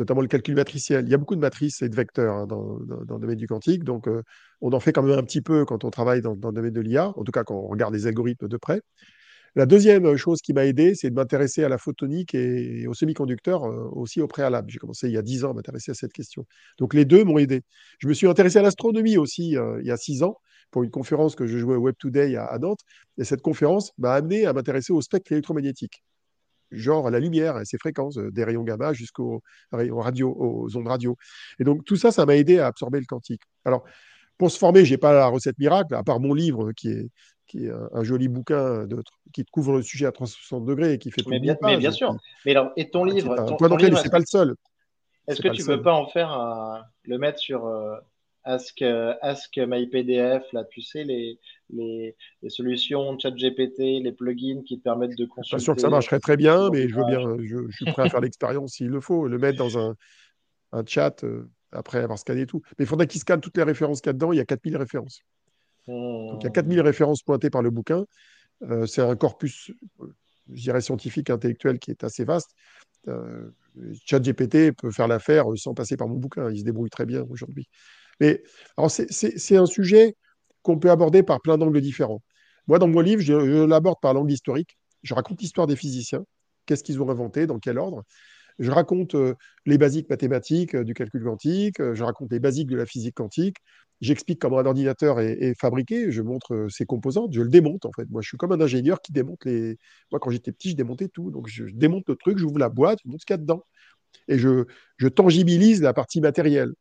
notamment le calcul matriciel. Il y a beaucoup de matrices et de vecteurs hein, dans, le domaine du quantique, donc euh, on en fait quand même un petit peu quand on travaille dans, le domaine de l'IA, en tout cas quand on regarde les algorithmes de près. La deuxième chose qui m'a aidé, c'est de m'intéresser à la photonique et aux semi-conducteurs euh, aussi au préalable. J'ai commencé il y a dix ans à m'intéresser à cette question. Donc les deux m'ont aidé. Je me suis intéressé à l'astronomie aussi il y a six ans pour une conférence que je jouais au Web Today à, Nantes. Et cette conférence m'a amené à m'intéresser au spectre électromagnétique, genre à la lumière et ses fréquences, euh, des rayons gamma jusqu'aux rayons radio, aux ondes radio. Et donc tout ça, ça m'a aidé à absorber le quantique. Alors, pour se former, je n'ai pas la recette miracle, à part mon livre qui est, qui est un, joli bouquin de, qui couvre le sujet à 360 degrés et qui fait mais bien, mais bien sûr. Mais alors, et ton livre, ton, ton livre, c'est pas le seul. Est-ce que tu ne peux pas en faire le mettre sur euh, Ask, Ask MyPDF, là, tu sais, les, les, les solutions ChatGPT, les plugins qui te permettent de consulter. Pas sûr que ça marcherait très bien, mais je veux bien, je, suis prêt à faire l'expérience s'il le faut, le mettre dans un, un chat euh, après avoir scanné tout. Mais il faudrait qu'il scanne toutes les références qu'il y a dedans. Il y a 4000 références. Donc il y a 4000 références pointées par le bouquin. Euh, c'est un corpus, je dirais, scientifique, intellectuel qui est assez vaste. Euh, ChatGPT peut faire l'affaire sans passer par mon bouquin. Il se débrouille très bien aujourd'hui. Mais c'est un sujet qu'on peut aborder par plein d'angles différents. Moi, dans mon livre, je, l'aborde par l'angle historique. Je raconte l'histoire des physiciens, qu'est-ce qu'ils ont inventé, dans quel ordre? Je raconte euh, les basiques mathématiques euh, du calcul quantique, euh, je raconte les basiques de la physique quantique, j'explique comment un ordinateur est, fabriqué, je montre ses composantes, je le démonte en fait. Moi, je suis comme un ingénieur qui démonte les. Moi, quand j'étais petit, je démontais tout. Donc, je, démonte le truc, j'ouvre la boîte, je montre ce qu'il y a dedans. Et je, je tangibilise la partie matérielle.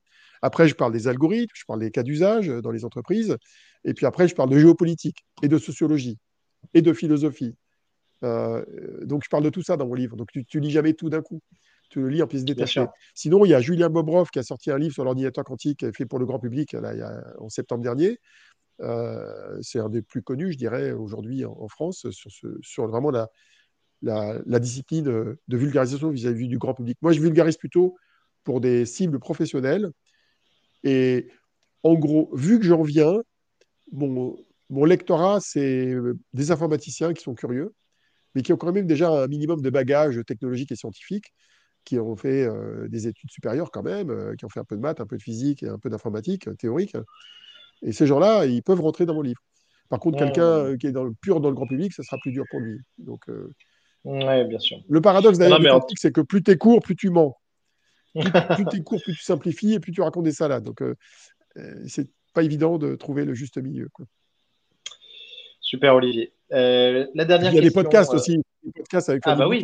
Après, je parle des algorithmes, je parle des cas d'usage euh, dans les entreprises. Et puis après, je parle de géopolitique et de sociologie et de philosophie. Euh, donc, je parle de tout ça dans mon livre. Donc, tu, ne lis jamais tout d'un coup. Tu le lis en pièces détachées. Sinon, il y a Julien Bobrov qui a sorti un livre sur l'ordinateur quantique fait pour le grand public là, en septembre dernier. Euh, c'est un des plus connus, je dirais, aujourd'hui en, France, sur, ce, sur vraiment la, la, discipline de vulgarisation vis-à-vis -vis du grand public. Moi, je vulgarise plutôt pour des cibles professionnelles et en gros, vu que j'en viens, mon, mon lectorat, c'est des informaticiens qui sont curieux, mais qui ont quand même déjà un minimum de bagages technologiques et scientifiques, qui ont fait euh, des études supérieures quand même, euh, qui ont fait un peu de maths, un peu de physique et un peu d'informatique euh, théorique. Et ces gens-là, ils peuvent rentrer dans mon livre. Par contre, quelqu'un qui est dans le, pur dans le grand public, ça sera plus dur pour lui. Donc, ouais, bien sûr. Le paradoxe d'ailleurs, c'est que plus tu es court, plus tu mens plus, tu es court, plus tu simplifies et plus tu racontes des salades. Donc, euh, euh, c'est pas évident de trouver le juste milieu. Super, Olivier. Euh, la dernière Il y a des podcasts aussi. Des podcasts avec ah, bah oui,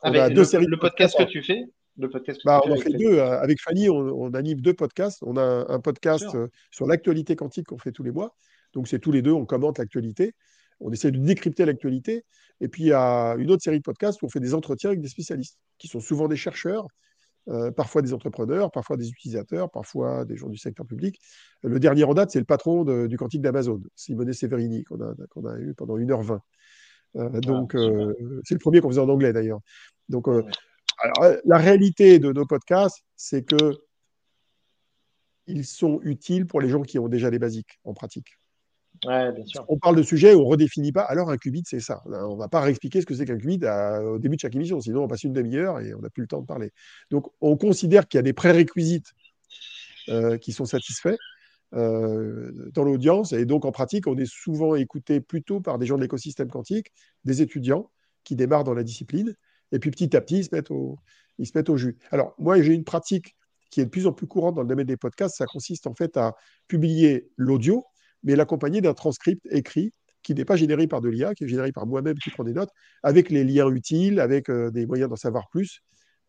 Avec deux séries le podcast que tu fais le podcast bah, on en fait deux. Avec Fanny, on, anime deux podcasts. On a un, podcast sur l'actualité quantique qu'on fait tous les mois. Donc, c'est tous les deux, on commente l'actualité. On essaie de décrypter l'actualité. Et puis, il y a une autre série de podcasts où on fait des entretiens avec des spécialistes, qui sont souvent des chercheurs, euh, parfois des entrepreneurs, parfois des utilisateurs, parfois des gens du secteur public. Le dernier en date, c'est le patron du quantique d'Amazon, Simone Severini, qu'on a, qu'on a eu pendant 1h20. Euh, ah, donc, euh, c'est le premier qu'on faisait en anglais d'ailleurs. Donc, la réalité de nos podcasts, c'est que ils sont utiles pour les gens qui ont déjà les basiques en pratique. On parle de sujets où on redéfinit pas. Alors, un qubit, c'est ça. On va pas réexpliquer ce que c'est qu'un qubit au début de chaque émission. Sinon, on passe une demi-heure et on n'a plus le temps de parler. Donc, on considère qu'il y a des prérequisites euh, qui sont satisfaits euh, dans l'audience. Et donc, en pratique, on est souvent écouté plutôt par des gens de l'écosystème quantique, des étudiants qui démarrent dans la discipline. Et puis, petit à petit, ils se mettent au, ils se mettent au jus. Alors, moi, j'ai une pratique qui est de plus en plus courante dans le domaine des podcasts. Ça consiste en fait à publier l'audio mais l'accompagner d'un transcript écrit qui n'est pas généré par de l'IA, qui est généré par moi-même qui prend des notes, avec les liens utiles, avec euh, des moyens d'en savoir plus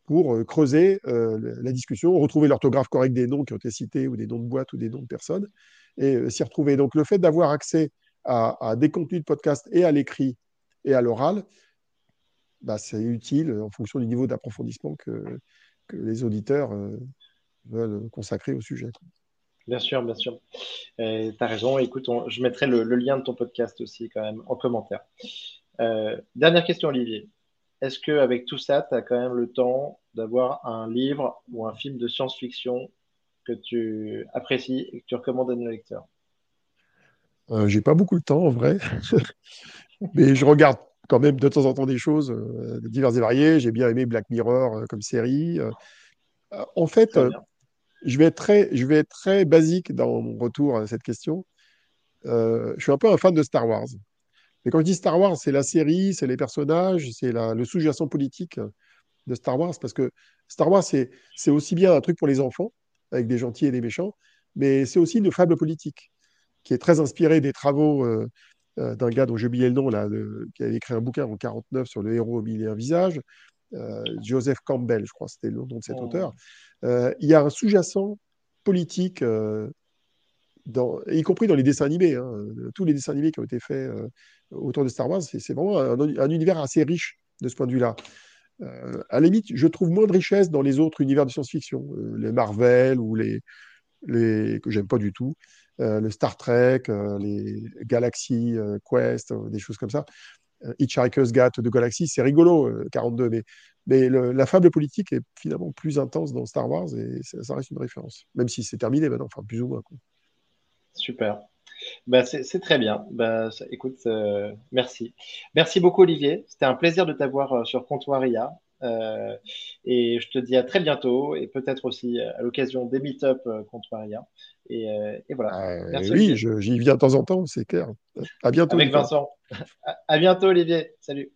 pour euh, creuser euh, la discussion, retrouver l'orthographe correcte des noms qui ont été cités, ou des noms de boîtes, ou des noms de personnes, et s'y retrouver. Donc le fait d'avoir accès à, des contenus de podcast et à l'écrit et à l'oral, bah, c'est utile en fonction du niveau d'approfondissement que, que, les auditeurs veulent consacrer au sujet. Bien sûr, bien sûr. tu as raison. Écoute, je mettrai le, lien de ton podcast aussi quand même en commentaire. Euh, dernière question, Olivier. Est-ce qu'avec tout ça, tu as quand même le temps d'avoir un livre ou un film de science-fiction que tu apprécies et que tu recommandes à nos lecteurs? Euh, J'ai pas beaucoup de temps en vrai, mais je regarde quand même de temps en temps des choses euh, diverses et variées. J'ai bien aimé Black Mirror comme série. En fait, je vais, être très, je vais être très basique dans mon retour à cette question. je suis un peu un fan de Star Wars. Mais quand je dis Star Wars, c'est la série, c'est les personnages, c'est le sous-jacent politique de Star Wars, parce que Star Wars, c'est aussi bien un truc pour les enfants, avec des gentils et des méchants, mais c'est aussi une fable politique, qui est très inspirée des travaux euh, euh, d'un gars dont j'ai oublié le nom, là, qui avait écrit un bouquin en 49 sur le héros au mille et un visages, euh, Joseph Campbell, je crois, c'était le nom de cet oh. auteur. Il y a un sous-jacent politique, dans, y compris dans les dessins animés. Hein. tous les dessins animés qui ont été faits autour de Star Wars, c'est vraiment un, un, univers assez riche de ce point de vue-là. Euh, à la limite, je trouve moins de richesse dans les autres univers de science-fiction, euh, les Marvel ou les, les que j'aime pas du tout, euh, le Star Trek, les Galaxy Quest, des choses comme ça. Hitchhiker's Guide de Galaxy, c'est rigolo, 42, mais, mais la fable politique est finalement plus intense dans Star Wars et ça, reste une référence, même si c'est terminé maintenant, enfin plus ou moins. Super. Bah, c'est très bien. Bah, écoute, euh, merci. Merci beaucoup, Olivier. C'était un plaisir de t'avoir euh, sur Comptoiria. Euh, et je te dis à très bientôt et peut-être aussi à l'occasion des meet-up Comptoiria. Et, et voilà. Merci, oui, j'y viens de temps en temps, c'est clair. À bientôt. Avec Vincent. à bientôt, Olivier. Salut.